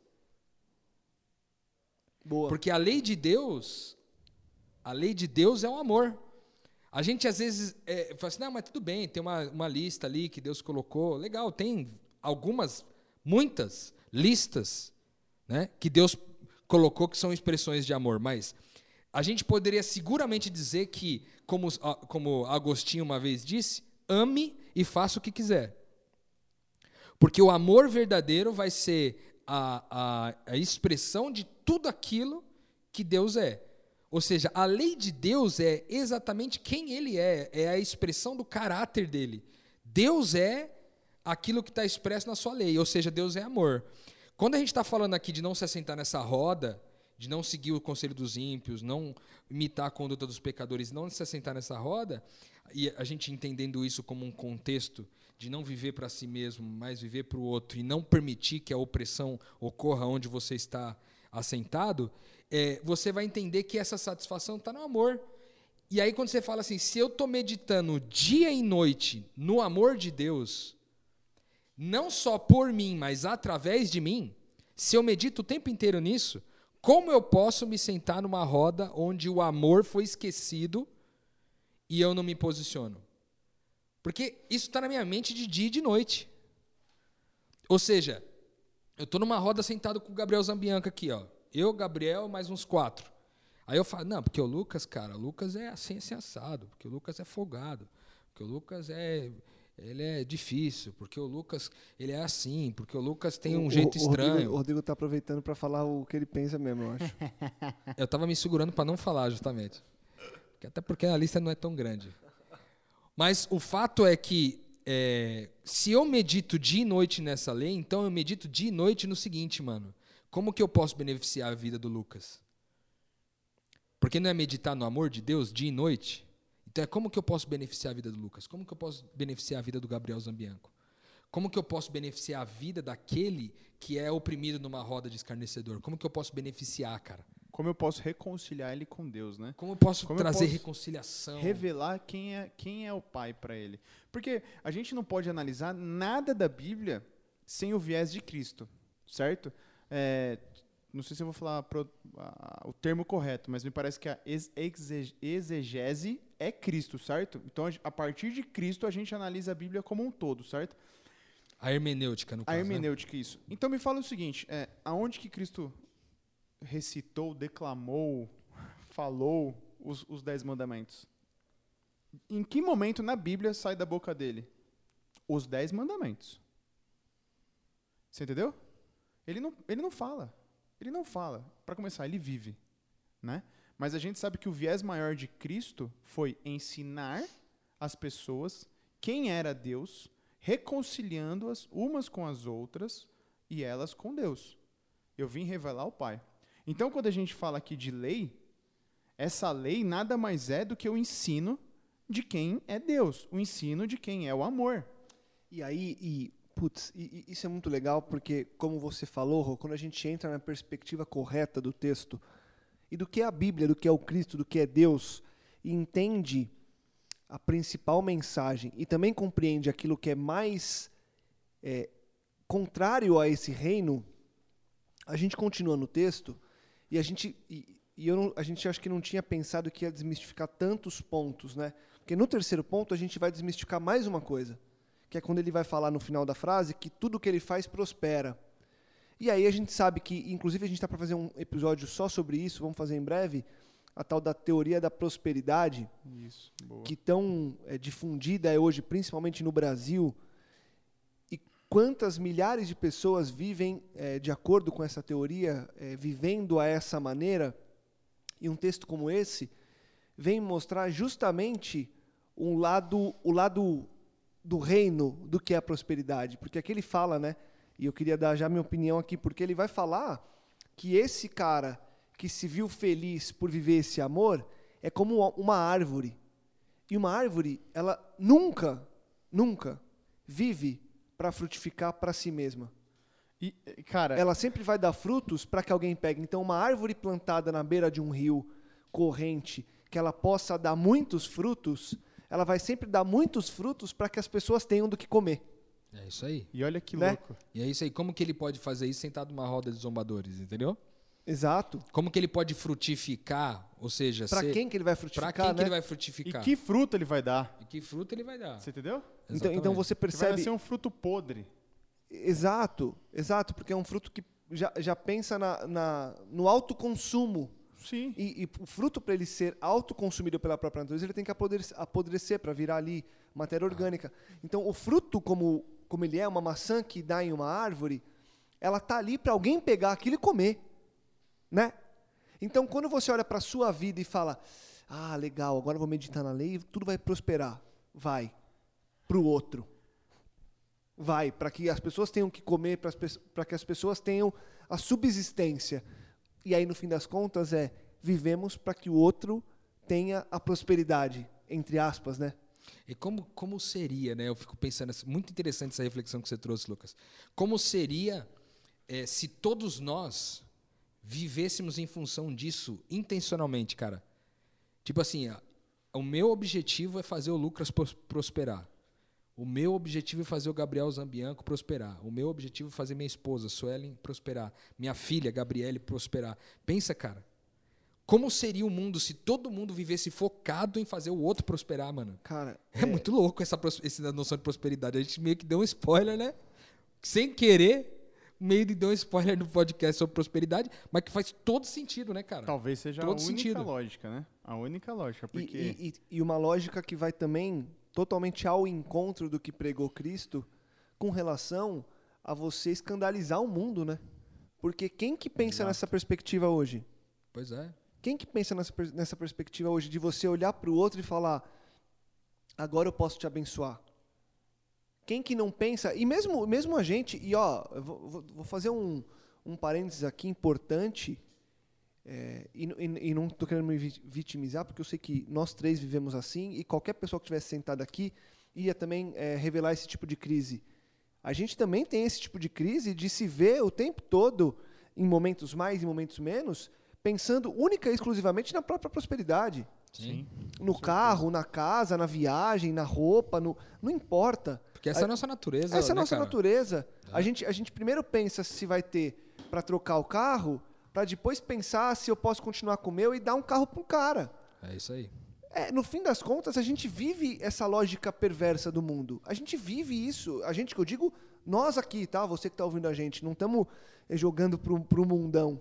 Boa. Porque a lei de Deus, a lei de Deus é o amor. A gente às vezes é, fala assim, não, mas tudo bem, tem uma, uma lista ali que Deus colocou. Legal, tem algumas, muitas listas né, que Deus colocou que são expressões de amor, mas a gente poderia seguramente dizer que, como, os- a- como Agostinho uma vez disse, ame e faça o que quiser. Porque o amor verdadeiro vai ser a, a, a expressão de tudo aquilo que Deus é. Ou seja, a lei de Deus é exatamente quem Ele é, é a expressão do caráter dele. Deus é aquilo que está expresso na sua lei, ou seja, Deus é amor. Quando a gente está falando aqui de não se assentar nessa roda, de não seguir o conselho dos ímpios, não imitar a conduta dos pecadores, não se assentar nessa roda, e a gente entendendo isso como um contexto de não viver para si mesmo, mas viver para o outro, e não permitir que a opressão ocorra onde você está assentado, é, você vai entender que essa satisfação está no amor. E aí, quando você fala assim, se eu estou meditando dia e noite no amor de Deus, não só por mim, mas através de mim, se eu medito o tempo inteiro nisso, como eu posso me sentar numa roda onde o amor foi esquecido e eu não me posiciono? Porque isso está na minha mente de dia e de noite. Ou seja, eu estou numa roda sentado com o Gabriel Zambianca aqui, ó. Eu, Gabriel, mais uns quatro. Aí eu falo, não, porque o Lucas, cara, o Lucas é assim, assim assado, porque o Lucas é folgado, porque o Lucas é ele é difícil, porque o Lucas, ele é assim, porque o Lucas tem um O- jeito o Rodrigo- estranho. O Rodrigo tá aproveitando para falar o que ele pensa mesmo, eu acho. <laughs> Eu tava me segurando para não falar, justamente. Até porque a lista não é tão grande. Mas o fato é que é, se eu medito dia e noite nessa lei, então eu medito dia e noite no seguinte, mano. Como que eu posso beneficiar a vida do Lucas? Porque não é meditar no amor de Deus dia e noite? Então é como que eu posso beneficiar a vida do Lucas? Como que eu posso beneficiar a vida do Gabriel Zambianco? Como que eu posso beneficiar a vida daquele que é oprimido numa roda de escarnecedor? Como que eu posso beneficiar, cara? Como eu posso reconciliar ele com Deus, né? Como eu posso Como eu trazer posso reconciliação? Revelar quem é, quem é o pai para ele. Porque a gente não pode analisar nada da Bíblia sem o viés de Cristo, certo? É, não sei se eu vou falar pro- a- o termo correto, mas me parece que a ex- exe- exegese é Cristo, certo? Então, a a partir de Cristo, a gente analisa a Bíblia como um todo, certo? A hermenêutica, no A caso. né? hermenêutica, isso. Então me fala o seguinte, é, aonde que Cristo recitou, declamou, falou os, os dez mandamentos? Em que momento na Bíblia sai da boca dele? Os dez mandamentos. Você entendeu? Ele não, ele não fala. Ele não fala. Para começar, ele vive. Né? Mas a gente sabe que o viés maior de Cristo foi ensinar as pessoas quem era Deus, reconciliando-as umas com as outras e elas com Deus. Eu vim revelar o Pai. Então, quando a gente fala aqui de lei, essa lei nada mais é do que o ensino de quem é Deus, o ensino de quem é o amor. E aí, e Putz, e, e isso é muito legal porque, como você falou, quando a gente entra na perspectiva correta do texto e do que é a Bíblia, do que é o Cristo, do que é Deus, e entende a principal mensagem e também compreende aquilo que é mais é, contrário a esse reino, a gente continua no texto e a gente e, e eu não, a gente acho que não tinha pensado que ia desmistificar tantos pontos, né? Porque no terceiro ponto a gente vai desmistificar mais uma coisa, que é quando ele vai falar no final da frase que tudo que ele faz prospera. E aí a gente sabe que, inclusive a gente está para fazer um episódio só sobre isso, vamos fazer em breve, a tal da teoria da prosperidade, Isso, que tão é, difundida é hoje, principalmente no Brasil, quantas milhares de pessoas vivem é, de acordo com essa teoria, é, vivendo a essa maneira, e um texto como esse vem mostrar justamente um lado, o lado do reino do que é a prosperidade, porque aqui ele fala, né? E eu queria dar já minha opinião aqui, porque ele vai falar que esse cara que se viu feliz por viver esse amor é como uma árvore. E uma árvore, ela nunca, nunca vive para frutificar para si mesma. E, cara, Ela sempre vai dar frutos para que alguém pegue. Então, uma árvore plantada na beira de um rio corrente, que ela possa dar muitos frutos, ela vai sempre dar muitos frutos para que as pessoas tenham do que comer. É isso aí. e olha que né? louco. E é isso aí. Como que ele pode fazer isso sentado numa roda de zombadores, entendeu? Exato. Como que ele pode frutificar, ou seja, Para ser- quem que ele vai pra frutificar, quem que né? ele vai E frutificar? que fruto ele vai dar? E que fruto ele vai dar? Você entendeu? Então, então você Que vai percebe ser um fruto podre. Exato, exato, porque é um fruto que já, já pensa na, na, no autoconsumo. Sim. E, e o fruto, para ele ser autoconsumido pela própria natureza, ele tem que apodrecer, apodrecer para virar ali matéria orgânica. Então, o fruto, como, como ele é, uma maçã que dá em uma árvore, ela tá ali para alguém pegar aquilo e comer. Né? Então, quando você olha para a sua vida e fala: Ah, legal, agora vou meditar na lei e tudo vai prosperar. Vai. Para o outro vai para que as pessoas tenham que comer, para que as pessoas tenham a subsistência. E aí, no fim das contas, é vivemos para que o outro tenha a prosperidade, entre aspas, né? E como, como seria, né? Eu fico pensando, muito interessante essa reflexão que você trouxe, Lucas. Como seria eh, se todos nós vivêssemos em função disso intencionalmente, cara? Tipo assim, ó, o meu objetivo é fazer o Lucas pros- prosperar. O meu objetivo é fazer o Gabriel Zambianco prosperar. O meu objetivo é fazer minha esposa, Suelen, prosperar. Minha filha, Gabriele, prosperar. Pensa, cara. Como seria o mundo se todo mundo vivesse focado em fazer o outro prosperar, mano? Cara, É, muito louco essa, essa noção de prosperidade. A gente meio que deu um spoiler, né? Sem querer, meio de deu um spoiler no podcast sobre prosperidade, mas que faz todo sentido, né, cara? Talvez seja Todo a única sentido. lógica, né? A única lógica, e, porque e- e- e uma lógica que vai também totalmente ao encontro do que pregou Cristo com relação a você escandalizar o mundo, né? Porque quem que pensa Exato. nessa perspectiva hoje? Pois é. Quem que pensa nessa, nessa perspectiva hoje de você olhar para o outro e falar, agora eu posso te abençoar? Quem que não pensa, e mesmo, mesmo a gente, e ó, vou- vou fazer um, um parênteses aqui importante, é, e, e e não estou querendo me vi- vitimizar, porque eu sei que nós três vivemos assim, e qualquer pessoa que estivesse sentada aqui ia também é, revelar esse tipo de crise. A gente também tem esse tipo de crise de se ver o tempo todo, em momentos mais e momentos menos, pensando única e exclusivamente na própria prosperidade. Sim. No carro, na casa, na viagem, na roupa, no, não importa. Porque essa é a nossa natureza. Essa é a né, nossa cara? natureza. É. A, gente, a gente primeiro pensa se vai ter para trocar o carro, para depois pensar se eu posso continuar com o meu e dar um carro para um cara. É isso aí. É, no fim das contas, a gente vive essa lógica perversa do mundo. A gente vive isso. A gente, que eu digo, nós aqui, tá? Você que está ouvindo a gente, não estamos jogando pro, pro mundão.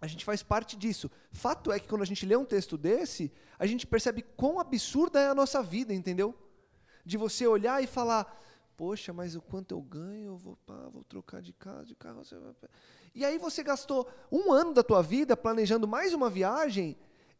A gente faz parte disso. Fato é que quando a gente lê um texto desse, a gente percebe quão absurda é a nossa vida, entendeu? De você olhar e falar, poxa, mas o quanto eu ganho, eu vou, pá, vou trocar de casa, de carro. você vai- E aí você gastou um ano da tua vida planejando mais uma viagem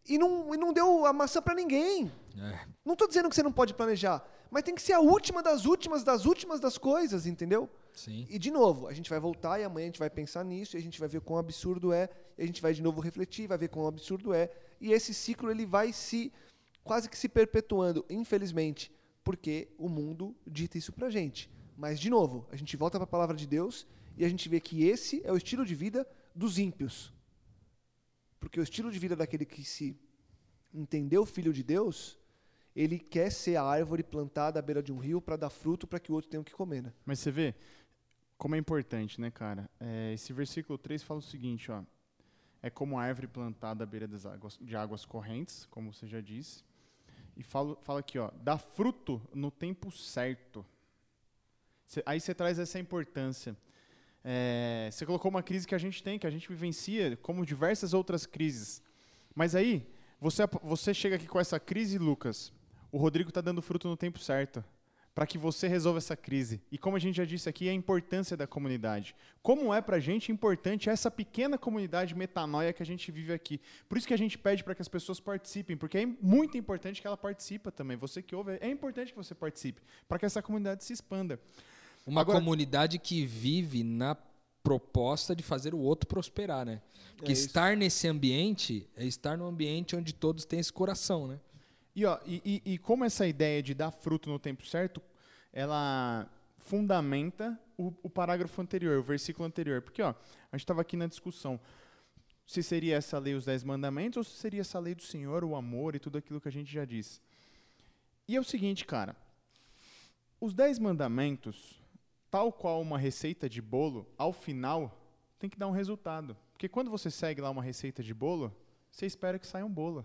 e não, e não deu a maçã para ninguém. É. Não estou dizendo que você não pode planejar, mas tem que ser a última das últimas das últimas das coisas, entendeu? Sim. E de novo, a gente vai voltar e amanhã a gente vai pensar nisso, e a gente vai ver quão absurdo é, e a gente vai de novo refletir, vai ver quão absurdo é, e esse ciclo ele vai se quase que se perpetuando, infelizmente, porque o mundo dita isso pra gente. Mas, de novo, a gente volta para a palavra de Deus e a gente vê que esse é o estilo de vida dos ímpios. Porque o estilo de vida daquele que se entendeu filho de Deus, ele quer ser a árvore plantada à beira de um rio para dar fruto para que o outro tenha o que comer, né? Mas você vê como é importante, né, cara? É, esse versículo 3 fala o seguinte, ó. É como a árvore plantada à beira das águas, de águas correntes, como você já disse. E fala, fala aqui, ó. Dá fruto no tempo certo. Cê, aí você traz essa importância. É, você colocou uma crise que a gente tem, que a gente vivencia, como diversas outras crises. Mas aí, você, você chega aqui com essa crise, Lucas. O Rodrigo está dando fruto no tempo certo para que você resolva essa crise. E como a gente já disse aqui, a importância da comunidade. Como é para a gente importante essa pequena comunidade metanoia que a gente vive aqui. Por isso que a gente pede para que as pessoas participem, porque é muito importante que ela participe também. Você que ouve, é importante que você participe, para que essa comunidade se expanda. Uma Agora, comunidade que vive na proposta de fazer o outro prosperar, né? Porque é estar nesse ambiente é estar num ambiente onde todos têm esse coração, né? E, ó, e, e, e como essa ideia de dar fruto no tempo certo, ela fundamenta o, o parágrafo anterior, o versículo anterior. Porque ó, a gente estava aqui na discussão se seria essa lei os dez mandamentos ou se seria essa lei do Senhor, o amor e tudo aquilo que a gente já disse. E é o seguinte, cara. Os dez mandamentos, tal qual uma receita de bolo, ao final tem que dar um resultado. Porque quando você segue lá uma receita de bolo, você espera que saia um bolo.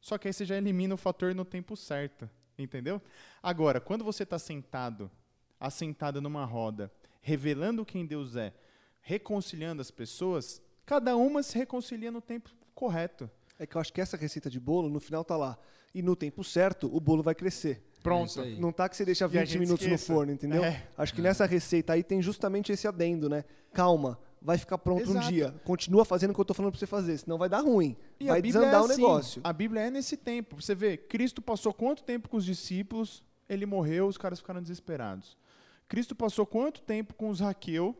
Só que aí você já elimina o fator no tempo certo, entendeu? Agora, quando você está sentado, assentado numa roda, revelando quem Deus é, reconciliando as pessoas, cada uma se reconcilia no tempo correto. É que eu acho que essa receita de bolo, no final tá lá. E no tempo certo, o bolo vai crescer. Pronto. Não tá que você deixa 20 minutos esqueça. no forno, entendeu? É. Acho que é. nessa receita aí tem justamente esse adendo, né? Calma, vai ficar pronto Exato. um dia. Continua fazendo o que eu estou falando para você fazer, senão vai dar ruim. E vai desandar é assim, o negócio. A Bíblia é nesse tempo. Você vê, Cristo passou quanto tempo com os discípulos, ele morreu, os caras ficaram desesperados. Cristo passou quanto tempo com os Zaqueu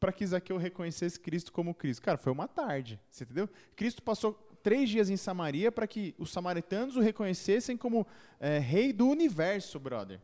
para que Zaqueu reconhecesse Cristo como Cristo? Cara, foi uma tarde, você entendeu? Cristo passou três dias em Samaria para que os samaritanos o reconhecessem como é, rei do universo, brother.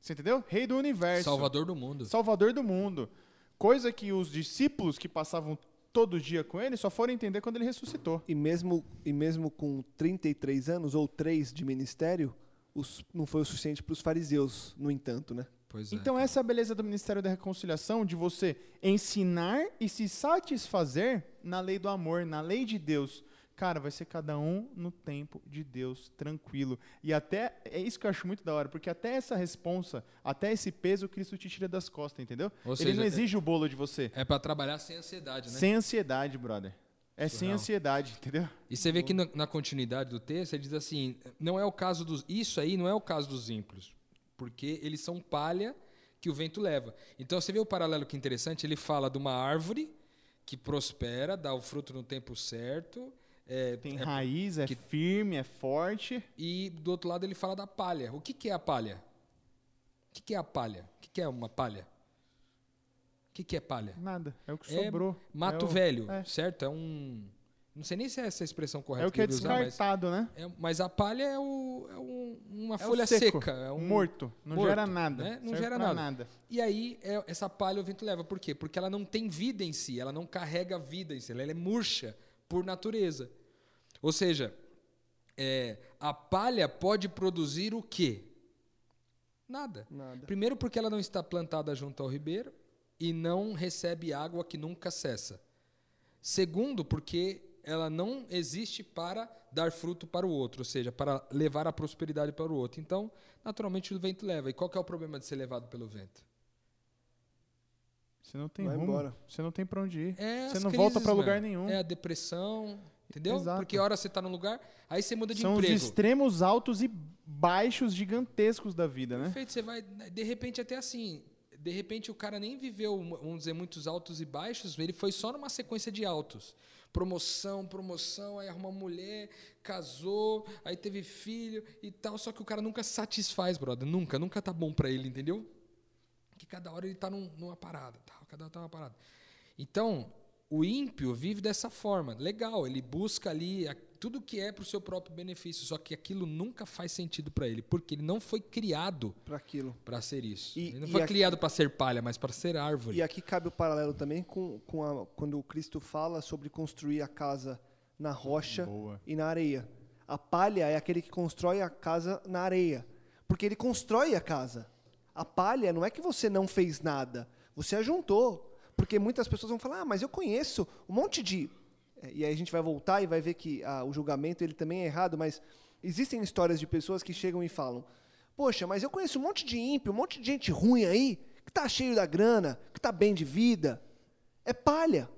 Você entendeu? Rei do universo. Salvador do mundo. Salvador do mundo. Coisa que os discípulos que passavam todo dia com ele só foram entender quando ele ressuscitou. E mesmo, e mesmo com 33 anos ou 3 de ministério, os, não foi o suficiente para os fariseus, no entanto, né? É. Então essa é a beleza do Ministério da Reconciliação, de você ensinar e se satisfazer na lei do amor, na lei de Deus. Cara, vai ser cada um no tempo de Deus, tranquilo. E até, é isso que eu acho muito da hora, porque até essa responsa, até esse peso, Cristo te tira das costas, entendeu? Ou Ele seja, não exige é, o bolo de você. É para trabalhar sem ansiedade, né? Sem ansiedade, brother. É Surreal. sem ansiedade, entendeu? E você vê que na, na, continuidade do texto, ele diz assim, não é o caso dos... Isso aí não é o caso dos ímpios, porque eles são palha que o vento leva. Então você vê o paralelo que interessante, ele fala de uma árvore que prospera, dá o fruto no tempo certo é, Tem é, raiz, é que, firme, é forte. E do outro lado ele fala da palha. O que, que é a palha? O que, que é a palha? O que, que é uma palha? O que, que é palha? Nada. É o que é sobrou. Mato é o, velho, é. certo? É um. Não sei nem se é essa a expressão correta. É o que, é descartado, usar, mas, né? É, mas a palha é, o, é um, uma folha seca. É um morto. Não morto, gera nada. Né? Não gera nada. nada. E aí, essa palha o vento leva. Por quê? Porque ela não tem vida em si. Ela não carrega vida em si. Ela é murcha por natureza. Ou seja, é, a palha pode produzir o quê? Nada. Nada. Primeiro, porque ela não está plantada junto ao ribeiro e não recebe água que nunca cessa. Segundo, porque ela não existe para dar fruto para o outro, ou seja, para levar a prosperidade para o outro. Então, naturalmente, o vento leva. E qual é o problema de ser levado pelo vento? Você não tem Vai rumo. Embora. Você não tem para onde ir. É você não crises, volta para lugar nenhum. É a depressão, entendeu? Exato. Porque a hora você está num lugar, aí você muda de São emprego. São os extremos altos e baixos gigantescos da vida, né? Perfeito, você vai de repente até assim, de repente o cara nem viveu, vamos dizer, muitos altos e baixos, ele foi só numa sequência de altos. Promoção, promoção, aí arrumou uma mulher, casou, aí teve filho e tal, só que o cara nunca satisfaz, brother, nunca, nunca tá bom para ele, entendeu? Cada hora ele tá num, numa parada, tal, cada hora tá numa parada. Então, o ímpio vive dessa forma. Legal, ele busca ali a- tudo que é para o seu próprio benefício, só que aquilo nunca faz sentido para ele, porque ele não foi criado Para aquilo. para ser isso. E- ele não foi aqui- criado para ser palha, mas para ser árvore. E aqui cabe o paralelo também com, com a- quando o Cristo fala sobre construir a casa na rocha Boa. e na areia. A palha é aquele que constrói a casa na areia. Porque ele constrói a casa. A palha não é que você não fez nada, você ajuntou. Porque muitas pessoas vão falar, ah, mas eu conheço um monte de. É, E aí a gente vai voltar e vai ver que ah, o julgamento ele também é errado, mas existem histórias de pessoas que chegam e falam: Poxa, mas eu conheço um monte de ímpio, um monte de gente ruim aí, que tá cheio da grana, que tá bem de vida. É palha.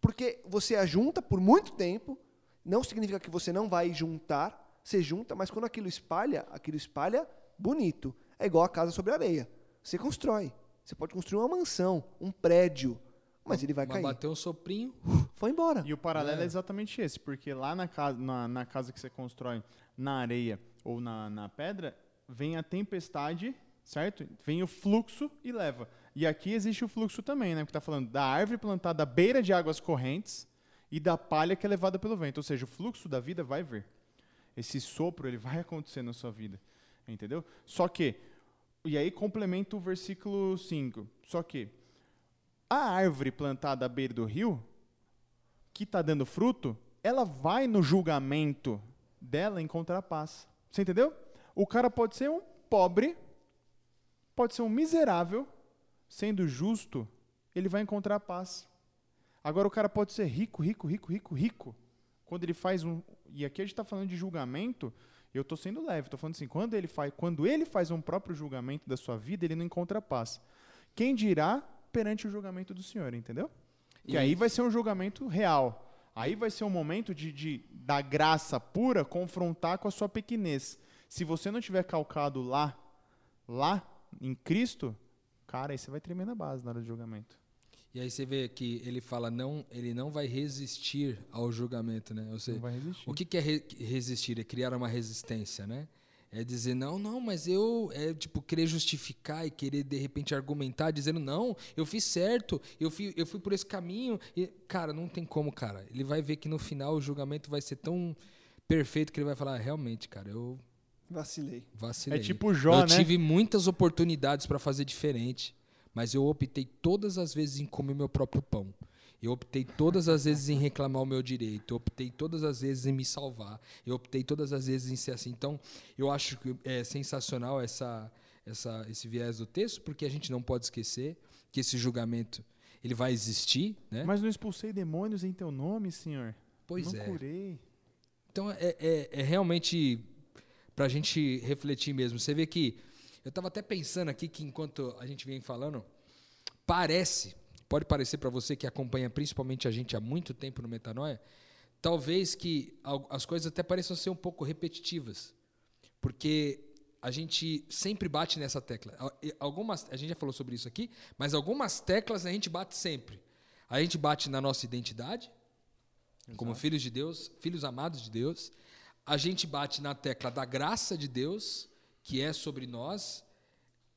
Porque você ajunta por muito tempo, não significa que você não vai juntar, você junta, mas quando aquilo espalha, aquilo espalha bonito. É igual a casa sobre areia. Você constrói. Você pode construir uma mansão, um prédio, mas ele vai Mas cair. bateu um soprinho, <laughs> Foi embora. E o paralelo é. É. exatamente esse, porque lá na casa, na, na casa que você constrói na areia ou na, na pedra, vem a tempestade, certo? Vem o fluxo e leva. E aqui existe o fluxo também, né? Porque tá falando da árvore plantada à beira de águas correntes e da palha que é levada pelo vento. Ou seja, o fluxo da vida vai vir. Esse sopro, ele vai acontecer na sua vida. Entendeu? Só que, e aí complementa o versículo 5. Só que, a árvore plantada à beira do rio, que está dando fruto, ela vai no julgamento dela encontrar paz. Você entendeu? O cara pode ser um pobre, pode ser um miserável, sendo justo, ele vai encontrar paz. Agora o cara pode ser rico, rico, rico, rico, rico. Quando ele faz um, e aqui a gente está falando de julgamento, eu estou sendo leve, estou falando assim, quando ele faz, quando ele faz um próprio julgamento da sua vida, ele não encontra paz. Quem dirá perante o julgamento do Senhor, entendeu? Que E- aí vai ser um julgamento real. Aí vai ser um momento de, de da graça pura confrontar com a sua pequenez. Se você não tiver calcado lá, lá em Cristo, cara, aí você vai tremer na base na hora do julgamento. E aí você vê que ele fala não, ele não vai resistir ao julgamento, né? Ou seja, Não vai resistir. o que que é re- resistir? É criar uma resistência, né? É dizer não, não, mas eu é tipo querer justificar e querer de repente argumentar, dizendo não, eu fiz certo, eu fui, eu fui por esse caminho. E, cara, não tem como, cara. Ele vai ver que no final o julgamento vai ser tão perfeito que ele vai falar, "Ah, realmente, cara, eu Vacilei. É vacilei. tipo Jó, eu né? tive muitas oportunidades para fazer diferente, mas eu optei todas as vezes em comer meu próprio pão. Eu optei todas as vezes em reclamar o meu direito. Eu optei todas as vezes em me salvar. Eu optei todas as vezes em ser assim. Então, eu acho que é sensacional essa, essa, esse viés do texto, porque a gente não pode esquecer que esse julgamento ele vai existir, né? Mas não expulsei demônios em teu nome, Senhor. pois não é. curei. Então é, é, é realmente para a gente refletir mesmo. Você vê que eu estava até pensando aqui que enquanto a gente vem falando, parece, pode parecer para você que acompanha principalmente a gente há muito tempo no Metanoia, talvez que as coisas até pareçam ser um pouco repetitivas, porque a gente sempre bate nessa tecla. Al- Algumas, a gente já falou sobre isso aqui, mas algumas teclas a gente bate sempre. A gente bate na nossa identidade, como filhos de Deus, filhos amados de Deus. A gente bate na tecla da graça de Deus, que é sobre nós,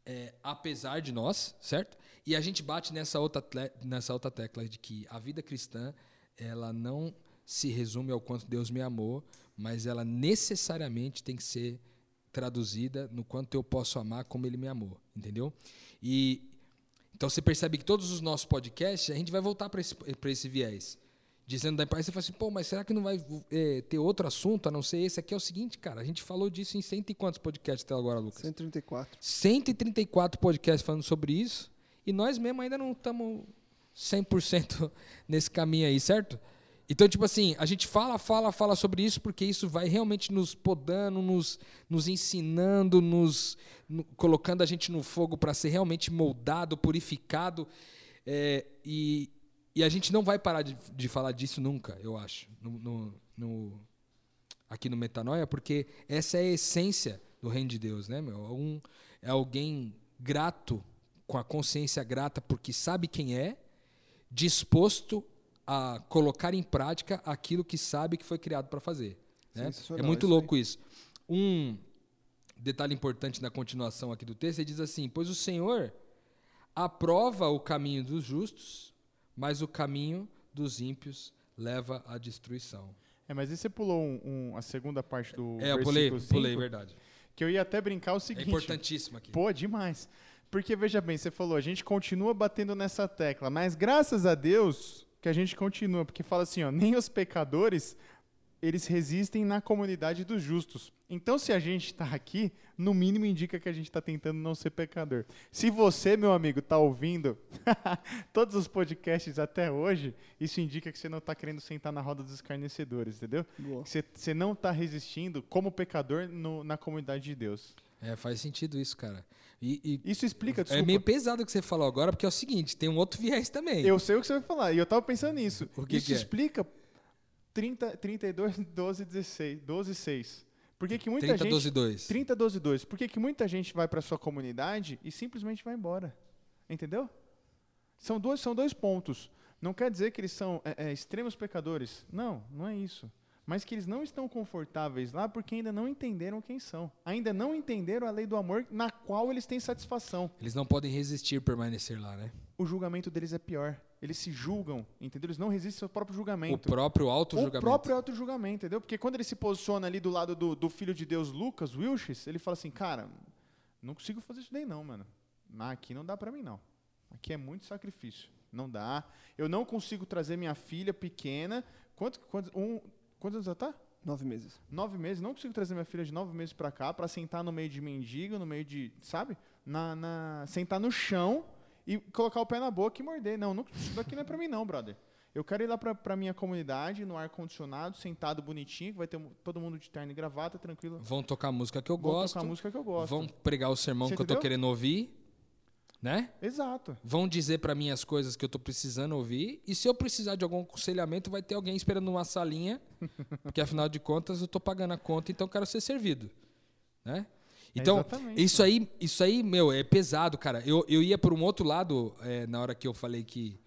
é, apesar de nós, certo? E a gente bate nessa outra, nessa outra tecla de que a vida cristã, ela não se resume ao quanto Deus me amou, mas ela necessariamente tem que ser traduzida no quanto eu posso amar como Ele me amou, entendeu? E então você percebe que todos os nossos podcasts a gente vai voltar para esse, esse viés. Dizendo da importância, você fala assim, pô, mas será que não vai eh, ter outro assunto a não ser esse? Aqui é o seguinte, cara, a gente falou disso em cento e quantos podcasts até agora, Lucas? 134. 134 podcasts falando sobre isso e nós mesmo ainda não estamos <laughs> 100% nesse caminho aí, certo? Então, tipo assim, a gente fala, fala, fala sobre isso porque isso vai realmente nos podando, nos, nos ensinando, nos no- colocando a gente no fogo para ser realmente moldado, purificado. é, e, e a gente não vai parar de, de falar disso nunca, eu acho, no, no- no- aqui no Metanoia, porque essa é a essência do reino de Deus, né, meu? É um- é alguém grato, com a consciência grata, porque sabe quem é, disposto a colocar em prática aquilo que sabe que foi criado para fazer. Né? É muito louco isso. Um detalhe importante na continuação aqui do texto, ele diz assim: Pois o Senhor aprova o caminho dos justos, mas o caminho dos ímpios leva à destruição. É, mas e você pulou um- um- a segunda parte do É, eu pulei, versículo pulei, cinco? verdade. Que eu ia até brincar o É seguinte. importantíssimo aqui. Pô, demais. Porque, veja bem, você falou, a gente continua batendo nessa tecla, mas graças a Deus que a gente continua, porque fala assim, ó, nem os pecadores, eles resistem na comunidade dos justos. Então, se a gente está aqui, no mínimo indica que a gente está tentando não ser pecador. Se você, meu amigo, está ouvindo <laughs> todos os podcasts até hoje, isso indica que você não está querendo sentar na roda dos escarnecedores, entendeu? Você, você não está resistindo como pecador no- na comunidade de Deus. É, faz sentido isso, cara. E, e Isso explica, é meio pesado o que você falou agora, porque é o seguinte, tem um outro viés também. Eu sei o que você vai falar, e eu tava pensando nisso. O que Isso que é? explica 30, 32, 12, 16, 12, 6. Por que, que muita 30, gente... 12, 2. 30, 12, 2. Por que, que muita gente vai para sua comunidade e simplesmente vai embora? Entendeu? São dois, são dois pontos. Não quer dizer que eles são é, é, extremos pecadores. Não, não é isso. Mas que eles não estão confortáveis lá porque ainda não entenderam quem são. Ainda não entenderam a lei do amor na qual eles têm satisfação. Eles não podem resistir permanecer lá, né? O julgamento deles é pior. Eles se julgam, entendeu? Eles não resistem ao próprio O julgamento. próprio O auto-julgamento. próprio auto-julgamento, entendeu? Porque quando ele se posiciona ali do lado do, do filho de Deus, Lucas, Wilches, ele fala assim, cara, não consigo fazer isso daí não, mano. Aqui não dá pra mim, não. Aqui é muito sacrifício. Não dá. Eu não consigo trazer minha filha pequena. Quanto, quantos, um, quantos anos ela tá? Nove meses. Nove meses. Não consigo trazer minha filha de nove meses pra cá pra sentar no meio de mendigo, no meio de, sabe? Na, na- sentar no chão e colocar o pé na boca e morder. Não, não isso daqui não é pra mim não, brother. Eu quero ir lá pra, pra minha comunidade, no ar-condicionado, sentado bonitinho, que vai ter todo mundo de terno e gravata, tranquilo. Vão tocar a música que eu Vou gosto. tocar a música que eu gosto. Vão pregar o sermão Você que eu tô entendeu? querendo ouvir, né? Exato. Vão dizer pra mim as coisas que eu tô precisando ouvir. E se eu precisar de algum aconselhamento, vai ter alguém esperando numa salinha. <laughs> Porque afinal de contas eu tô pagando a conta, então eu quero ser servido. Né? Então, Exatamente. isso aí, isso aí, meu, é pesado, cara. Eu, eu ia por um outro lado é, na hora que eu falei que,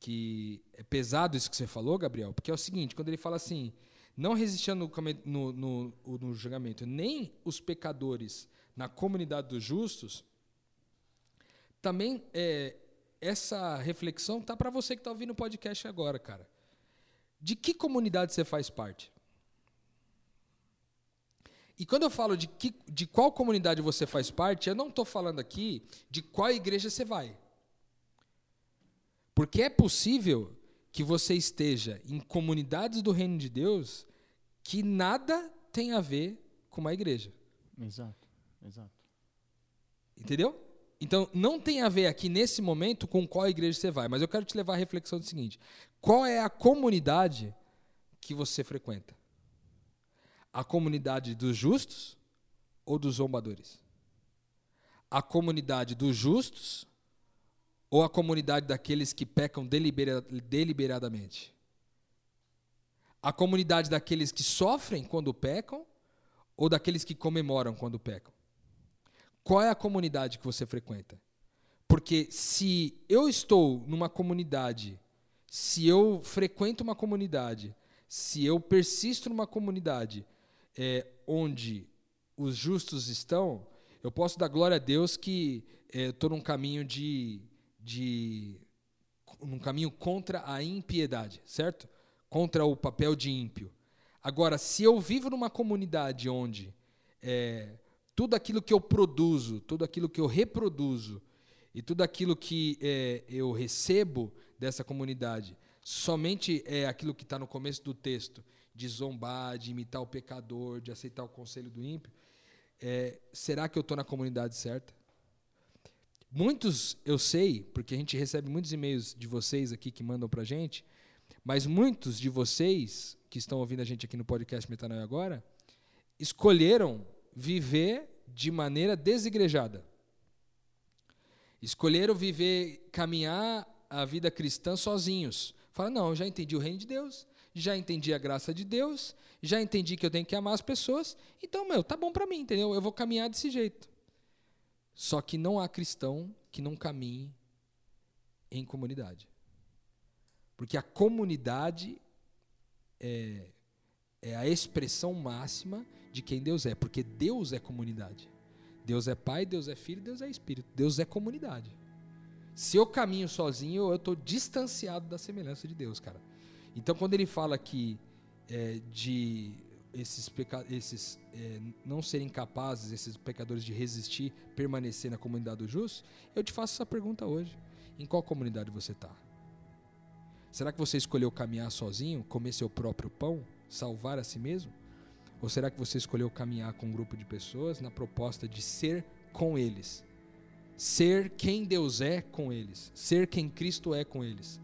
que é pesado isso que você falou, Gabriel, porque é o seguinte, quando ele fala assim, não resistindo no, no, no, no julgamento, nem os pecadores na comunidade dos justos, também é, essa reflexão tá para você que tá ouvindo o podcast agora, cara. De que comunidade você faz parte? E quando eu falo de, que, de qual comunidade você faz parte, eu não estou falando aqui de qual igreja você vai. Porque é possível que você esteja em comunidades do reino de Deus que nada tem a ver com uma igreja. Exato. Exato. Entendeu? Então, não tem a ver aqui nesse momento com qual igreja você vai, mas eu quero te levar à reflexão do seguinte: qual é a comunidade que você frequenta? A comunidade dos justos ou dos zombadores? A comunidade dos justos ou a comunidade daqueles que pecam delibera- deliberadamente? A comunidade daqueles que sofrem quando pecam ou daqueles que comemoram quando pecam? Qual é a comunidade que você frequenta? Porque se eu estou numa comunidade, se eu frequento uma comunidade, se eu persisto numa comunidade é, onde os justos estão, eu posso dar glória a Deus que é, estou num caminho de, de num caminho contra a impiedade, certo? Contra o papel de ímpio. Agora, se eu vivo numa comunidade onde é, tudo aquilo que eu produzo, tudo aquilo que eu reproduzo e tudo aquilo que é, eu recebo dessa comunidade somente é aquilo que está no começo do texto, de zombar, de imitar o pecador, de aceitar o conselho do ímpio, é, será que eu estou na comunidade certa? Muitos, eu sei, porque a gente recebe muitos e-mails de vocês aqui que mandam pra gente, mas muitos de vocês que estão ouvindo a gente aqui no podcast Metanoia agora, escolheram viver de maneira desigrejada. Escolheram viver, caminhar a vida cristã sozinhos. Fala, não, já entendi o reino de Deus, já entendi a graça de Deus, já entendi que eu tenho que amar as pessoas, então, meu, tá bom para mim, entendeu? Eu vou caminhar desse jeito. Só que não há cristão que não caminhe em comunidade. Porque a comunidade é, é a expressão máxima de quem Deus é. Porque Deus é comunidade. Deus é Pai, Deus é Filho, Deus é Espírito. Deus é comunidade. Se eu caminho sozinho, eu estou distanciado da semelhança de Deus, cara. Então, quando ele fala que é, de esses, esses é, não serem capazes, esses pecadores, de resistir, permanecer na comunidade dos justos, eu te faço essa pergunta hoje. Em qual comunidade você está? Será que você escolheu caminhar sozinho, comer seu próprio pão, salvar a si mesmo? Ou será que você escolheu caminhar com um grupo de pessoas na proposta de ser com eles? Ser quem Deus é com eles, ser quem Cristo é com eles.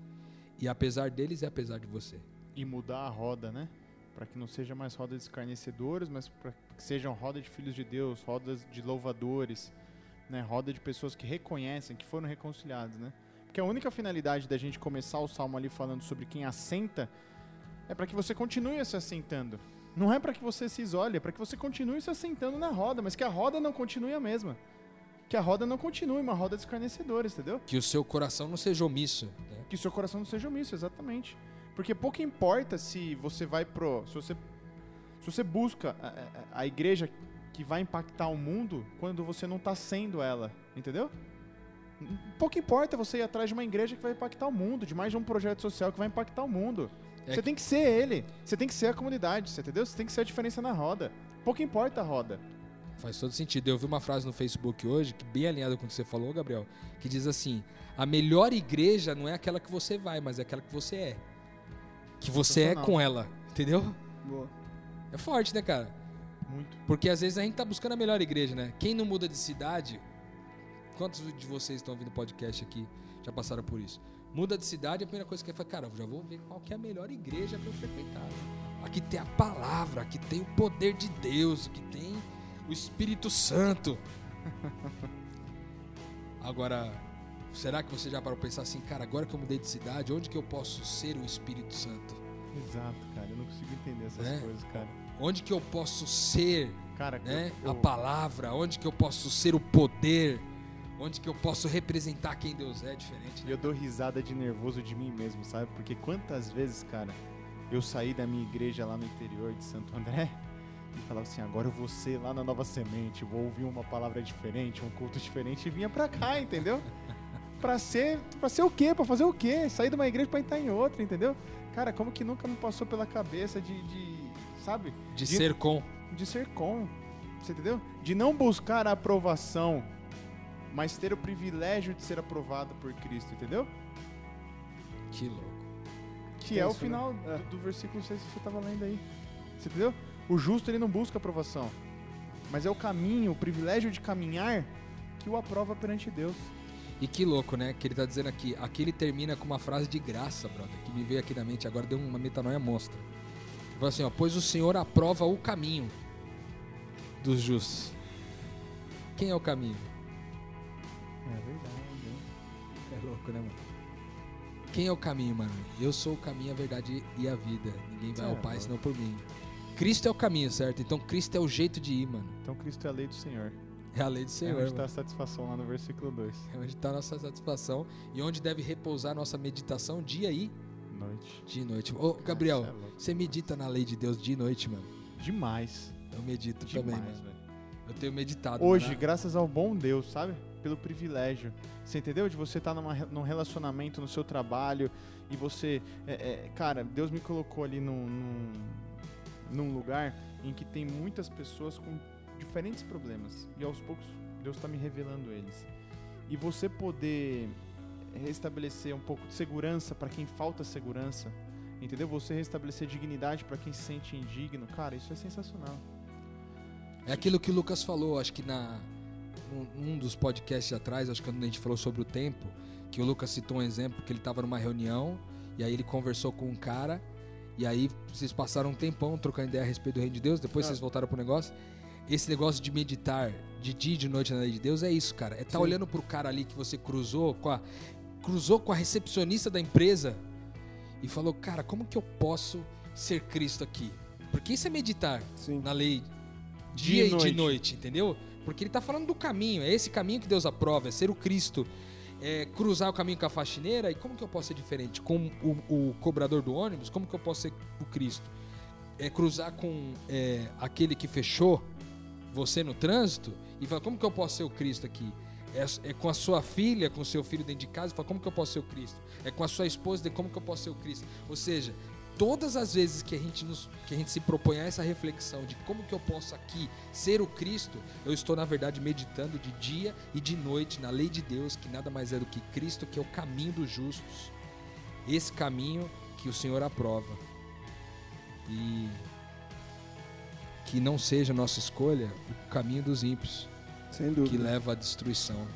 E apesar deles e apesar de você. E mudar a roda, né? Para que não seja mais roda de escarnecedores, mas para que sejam roda de filhos de Deus, rodas de louvadores, né? Roda de pessoas que reconhecem, que foram reconciliados, né? Porque a única finalidade da gente começar o salmo ali falando sobre quem assenta é para que você continue se assentando. Não é para que você se isole, é para que você continue se assentando na roda, mas que a roda não continue a mesma. Que a roda não continue uma roda de escarnecedores, entendeu? Que o seu coração não seja omisso. Né? Que o seu coração não seja omisso, exatamente. Porque pouco importa se você vai pro. Se você, se você busca a, a, a igreja que vai impactar o mundo quando você não está sendo ela, entendeu? Pouco importa você ir atrás de uma igreja que vai impactar o mundo, de mais de um projeto social que vai impactar o mundo. É você que... tem que ser ele, você tem que ser a comunidade, você entendeu? Você tem que ser a diferença na roda. Pouco importa a roda. Faz todo sentido. Eu vi uma frase no Facebook hoje, que bem alinhada com o que você falou, Gabriel, que diz assim: a melhor igreja não é aquela que você vai, mas é aquela que você é. Que você é com ela, entendeu? Boa. É forte, né, cara? Muito. Porque às vezes a gente tá buscando a melhor igreja, né? Quem não muda de cidade. Quantos de vocês estão ouvindo podcast aqui já passaram por isso? Muda de cidade, a primeira coisa que é falar, cara, eu já vou ver qual que é a melhor igreja para eu frequentar. Aqui tem a palavra, aqui tem o poder de Deus, aqui tem o Espírito Santo. <laughs> Agora, será que você já parou para pensar assim, cara, agora que eu mudei de cidade, onde que eu posso ser o Espírito Santo? Exato, cara, eu não consigo entender essas é? coisas, cara. Onde que eu posso ser cara, né, eu, eu... a palavra? Onde que eu posso ser o poder? Onde que eu posso representar quem Deus é diferente? Né? Eu dou risada de nervoso de mim mesmo, sabe? Porque quantas vezes, cara, eu saí da minha igreja lá no interior de Santo André e falava assim, agora eu vou ser lá na Nova Semente, vou ouvir uma palavra diferente, um culto diferente e vinha pra cá, entendeu? <laughs> pra ser, pra ser o quê? Pra fazer o quê? Sair de uma igreja pra entrar em outra, entendeu? Cara, como que nunca me passou pela cabeça de, de sabe? De, de ser com. De ser com, você entendeu? De não buscar a aprovação mas ter o privilégio de ser aprovado por Cristo, entendeu? Que louco. Que é, é isso, o final né? do, do, versículo 6 que você estava lendo aí. Você entendeu? O justo ele não busca aprovação, mas é o caminho, o privilégio de caminhar que o aprova perante Deus. E que louco, né? Que ele está dizendo aqui. Aqui ele termina com uma frase de graça, brother, que me veio aqui na mente agora, deu uma metanoia monstra. Ele fala assim, ó, pois o Senhor aprova o caminho dos justos. Quem é o caminho? É verdade. É louco, né, mano? Quem é o caminho, mano? Eu sou o caminho, a verdade e a vida. Ninguém vai é, ao Pai mano. senão por mim. Cristo é o caminho, certo? Então Cristo é o jeito de ir, mano. Então Cristo é a lei do Senhor. É a lei do Senhor. É onde está a satisfação lá no versículo 2. É onde está a nossa satisfação e onde deve repousar a nossa meditação dia e noite. Dia e noite. Ô, Gabriel, é você medita na lei de Deus dia e noite, mano? Demais. Eu medito Demais, também, mano. Eu tenho meditado. Hoje, né? graças ao bom Deus, sabe? Pelo privilégio. Você entendeu? De você estar tá num relacionamento no seu trabalho e você. É, é, cara, Deus me colocou ali num, num, num lugar em que tem muitas pessoas com diferentes problemas. E aos poucos Deus está me revelando eles. E você poder restabelecer um pouco de segurança para quem falta segurança, entendeu? Você restabelecer dignidade para quem se sente indigno, cara, isso é sensacional. É aquilo que o Lucas falou, acho que na um, um dos podcasts atrás, acho que quando a gente falou sobre o tempo, que o Lucas citou um exemplo que ele estava numa reunião e aí ele conversou com um cara e aí vocês passaram um tempão trocando ideia a respeito do reino de Deus, depois ah. vocês voltaram pro negócio. Esse negócio de meditar de dia e de noite na lei de Deus é isso, cara. É estar tá olhando pro cara ali que você cruzou com a cruzou com a recepcionista da empresa e falou: "Cara, como que eu posso ser Cristo aqui?" Porque isso é meditar Sim. na lei dia, dia e noite. de noite, entendeu? Porque ele está falando do caminho, é esse caminho que Deus aprova, é ser o Cristo. É, cruzar o caminho com a faxineira, e como que eu posso ser diferente? Com o, o cobrador do ônibus, como que eu posso ser o Cristo? É cruzar com é, aquele que fechou você no trânsito e falar, como que eu posso ser o Cristo aqui? É, é com a sua filha, com o seu filho dentro de casa, fala, como que eu posso ser o Cristo? É com a sua esposa, de como que eu posso ser o Cristo? Ou seja, todas as vezes que a gente, nos, que a gente se propõe a essa reflexão de como que eu posso aqui ser o Cristo, eu estou, na verdade, meditando de dia e de noite na lei de Deus, que nada mais é do que Cristo, que é o caminho dos justos. Esse caminho que o Senhor aprova. E que não seja nossa escolha o caminho dos ímpios, que leva à destruição.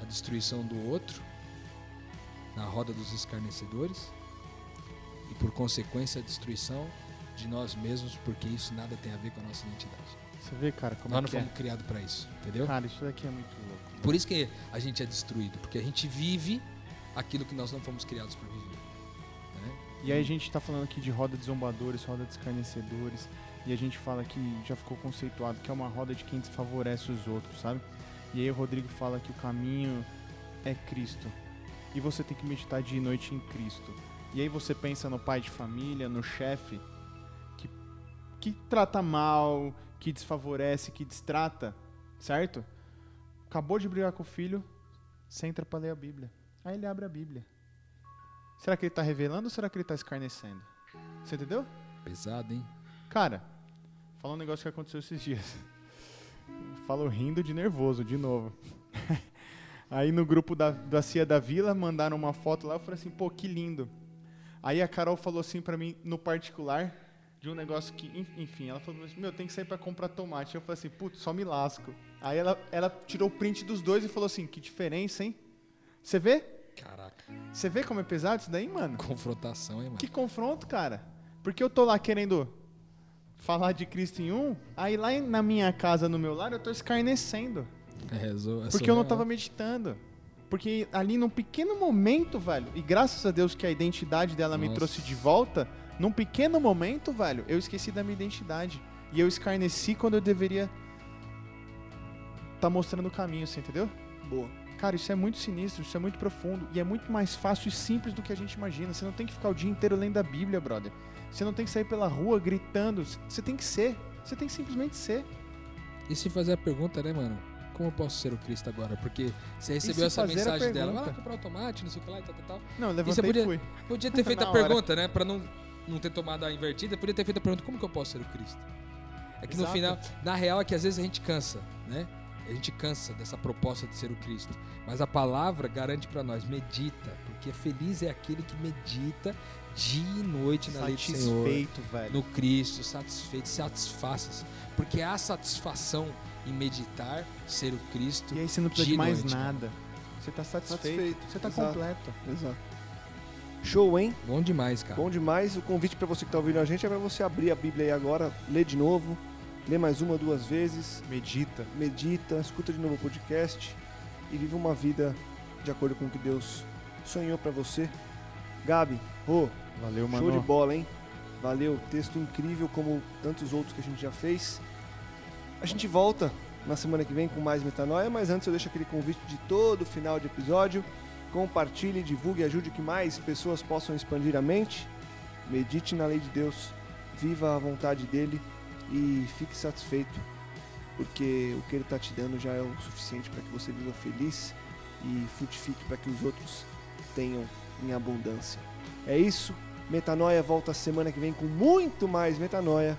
A destruição do outro, na roda dos escarnecedores, e por consequência a destruição de nós mesmos, porque isso nada tem a ver com a nossa identidade. Você vê, cara, como nós é não que é? fomos criados para isso, entendeu? Cara, isso daqui é muito louco. Por isso que a gente é destruído, porque a gente vive aquilo que nós não fomos criados para viver. né? E aí a gente tá falando aqui de roda de zombadores, roda de escarnecedores, e a gente fala que já ficou conceituado que é uma roda de quem desfavorece os outros, sabe? E aí o Rodrigo fala que o caminho é Cristo. E você tem que meditar dia e noite em Cristo. E aí você pensa no pai de família, no chefe, que, que trata mal, que desfavorece, que distrata, certo? Acabou de brigar com o filho, você entra pra ler a Bíblia. Aí ele abre a Bíblia. Será que ele tá revelando ou será que ele tá escarnecendo? Você entendeu? Pesado, hein? Cara, fala um negócio que aconteceu esses dias. Falo rindo de nervoso, de novo. <laughs> Aí no grupo da, da Cia da Vila, mandaram uma foto lá, eu falei assim, pô, que lindo. Aí a Carol falou assim pra mim, no particular, de um negócio que, en- enfim, ela falou assim, meu, tem que sair pra comprar tomate. Eu falei assim, putz, só me lasco. Aí ela, ela tirou o print dos dois e falou assim, que diferença, hein? Você vê? Caraca, Você vê como é pesado isso daí, mano? confrontação, hein, mano? Que confronto, cara. Porque eu tô lá querendo falar de Cristo em um, aí lá na minha casa, no meu lar, eu tô escarnecendo. É, zo- é Porque eu não tava meditando. Porque ali num pequeno momento, velho, e graças a Deus que a identidade dela me Nossa. trouxe de volta, num pequeno momento, velho, eu esqueci da minha identidade. E eu escarneci quando eu deveria tá mostrando o caminho, você entendeu? Boa. Cara, isso é muito sinistro, isso é muito profundo e é muito mais fácil e simples do que a gente imagina. Você não tem que ficar o dia inteiro lendo a Bíblia, brother. Você não tem que sair pela rua gritando. Você tem que ser. Você tem que simplesmente ser. E se fazer a pergunta, né, mano? Como eu posso ser o Cristo agora? Porque você recebeu essa a mensagem dela, vai lá comprar o tomate, não sei o que lá e tal, tal, tal. Não, levantei você e podia- fui. Podia ter <laughs> feito a hora. pergunta, né? Pra não, não ter tomado a invertida, podia ter feito a pergunta: como que eu posso ser o Cristo? É que no Exato. final, na real, é que às vezes a gente cansa, né? A gente cansa dessa proposta de ser o Cristo. Mas a palavra garante pra nós: medita, porque feliz é aquele que medita dia e noite na lei do Senhor. Satisfeito, velho. no Cristo, satisfeito, satisfaça-se. Porque há satisfação em meditar, ser o Cristo. E aí você não precisa de de mais noite, cara. nada. Você tá satisfeito. Satisfeito, Você tá exato. completo. Exato. Show, hein? Bom demais, cara. Bom demais. O convite pra você que tá ouvindo a gente é pra você abrir a Bíblia aí agora, ler de novo, ler mais uma, duas vezes, Medita. medita, escuta de novo o podcast e viva uma vida de acordo com o que Deus sonhou pra você. Gabi, Rô, Valeu, show de bola, hein? Valeu, texto incrível como tantos outros que a gente já fez. A gente volta na semana que vem com mais metanoia, mas antes eu deixo aquele convite de todo final de episódio. Compartilhe, divulgue, ajude que mais pessoas possam expandir a mente. Medite na lei de Deus, viva a vontade dele e fique satisfeito, porque o que ele está te dando já é o suficiente para que você viva feliz e frutifique para que os outros tenham em abundância. É isso. Metanoia volta semana que vem com muito mais metanoia.